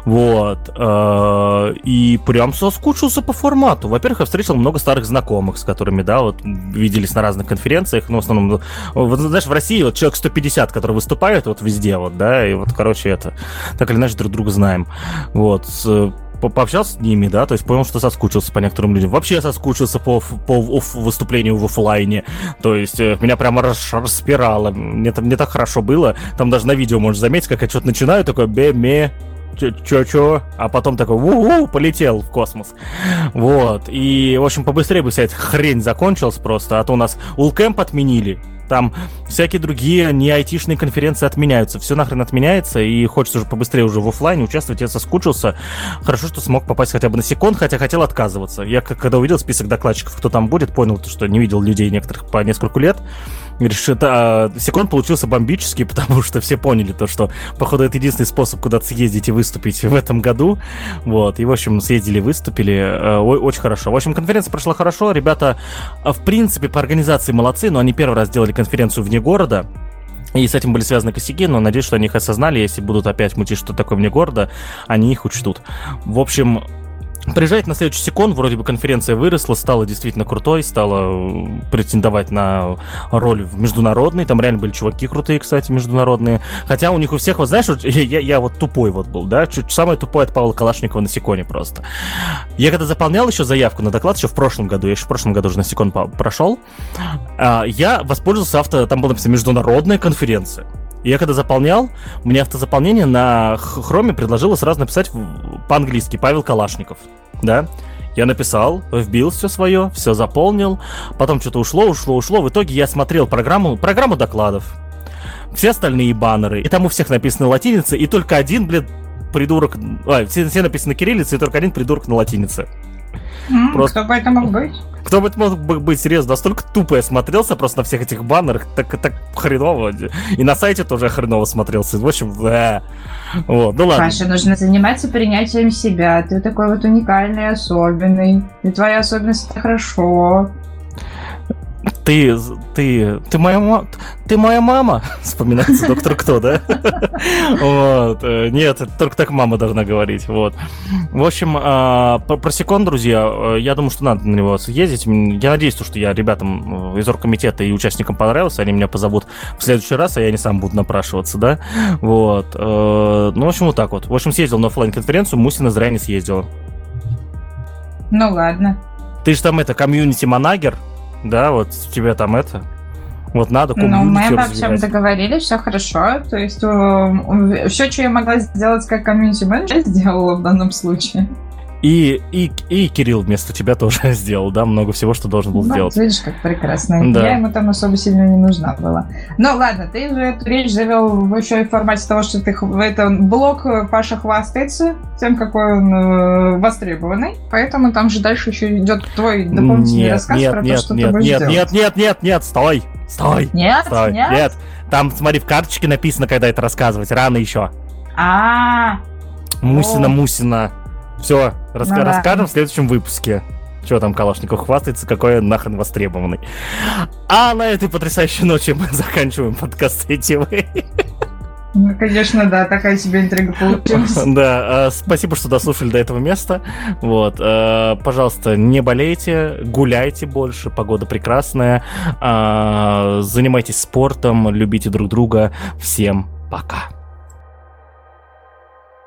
вот, э, и прям соскучился по формату. Во-первых, я встретил много старых знакомых, с которыми, да, вот, виделись на разных конференциях, но в основном, вот, знаешь, в России вот человек 150, который выступает вот везде, вот, да, и вот, короче, это, так или иначе, друг друга знаем, вот, пообщался с ними, да, то есть понял, что соскучился по некоторым людям. Вообще соскучился по, по выступлению в офлайне. То есть э, меня прямо рас, распирало. Мне, там, мне так хорошо было. Там даже на видео можешь заметить, как я что-то начинаю, такой бе-ме, чё-чё, а потом такой у-у, полетел в космос. Вот. И, в общем, побыстрее бы вся эта хрень закончилась просто, а то у нас улкэмп отменили, там всякие другие не айтишные конференции отменяются, все нахрен отменяется, и хочется уже побыстрее уже в офлайне участвовать, я соскучился. Хорошо, что смог попасть хотя бы на секунд, хотя хотел отказываться. Я когда увидел список докладчиков, кто там будет, понял, что не видел людей некоторых по несколько лет, Говоришь, это а, секунд получился бомбический, потому что все поняли то, что, походу, это единственный способ куда-то съездить и выступить в этом году. Вот, и, в общем, съездили, выступили. Э, очень хорошо. В общем, конференция прошла хорошо. Ребята, а, в принципе, по организации молодцы, но они первый раз сделали конференцию вне города. И с этим были связаны косяки, но надеюсь, что они их осознали. Если будут опять мутить что такое вне города, они их учтут. В общем, Приезжать на следующий секунд, вроде бы конференция выросла, стала действительно крутой, стала э, претендовать на роль в международной. Там реально были чуваки крутые, кстати, международные. Хотя у них у всех, вот знаешь, вот, я, я вот тупой вот был, да, чуть самое тупое от Павла Калашникова на Секоне просто. Я когда заполнял еще заявку на доклад, еще в прошлом году, я еще в прошлом году уже на Секон прошел, а, я воспользовался авто, там была написано международная конференция. Я когда заполнял, мне автозаполнение на хроме предложило сразу написать по-английски Павел Калашников, да? Я написал, вбил все свое, все заполнил, потом что-то ушло, ушло, ушло. В итоге я смотрел программу, программу докладов, все остальные баннеры, и там у всех написано латиница, и только один, блин, придурок... А, все, все написано кириллица, и только один придурок на латинице. Mm, просто... Кто бы это мог быть? Кто бы это мог быть, серьезно, настолько тупо я смотрелся просто на всех этих баннерах, так, так хреново. И на сайте тоже хреново смотрелся. В общем, да. Вот, ну ладно. Паша, нужно заниматься принятием себя. Ты такой вот уникальный, особенный. И твоя особенность это хорошо ты, ты, ты моя мама, ты моя мама, вспоминается доктор кто, да? Вот, э, нет, только так мама должна говорить, вот. В общем, а, про секунд, друзья, э, я думаю, что надо на него съездить. Я надеюсь, что я ребятам из оргкомитета и участникам понравился, они меня позовут в следующий раз, а я не сам буду напрашиваться, да? Вот. Э, ну, в общем, вот так вот. В общем, съездил на офлайн конференцию Мусина зря не съездила. Ну, ладно. Ты же там это комьюнити-манагер, да, вот тебе там это. Вот надо Ну, мы обо всем договорились, все хорошо. То есть э, все, что я могла сделать как комьюнити менеджер, сделала в данном случае. И, и, и Кирилл вместо тебя тоже сделал, да, много всего, что должен был ну, сделать. Видишь, как прекрасно. Да. Я ему там особо сильно не нужна была. Ну ладно, ты же эту речь завел еще и в формате того, что ты в этом блог Паша хвастается тем, какой он э, востребованный. Поэтому там же дальше еще идет твой дополнительный нет, рассказ нет, про нет, то, что нет, ты будешь нет, делать. Нет, нет, нет, нет, стой! Стой! Нет, стой, нет, нет. Там, смотри, в карточке написано, когда это рассказывать. Рано еще. А. Мусина, Мусина. Все, рас- ну, расскажем да. в следующем выпуске. Что там Калашников хвастается, какой он нахрен востребованный. А на этой потрясающей ночи мы заканчиваем подкаст сетевый. Ну, конечно, да, такая себе интрига получилась. Да, спасибо, что дослушали до этого места. Вот, пожалуйста, не болейте, гуляйте больше, погода прекрасная, занимайтесь спортом, любите друг друга. Всем пока.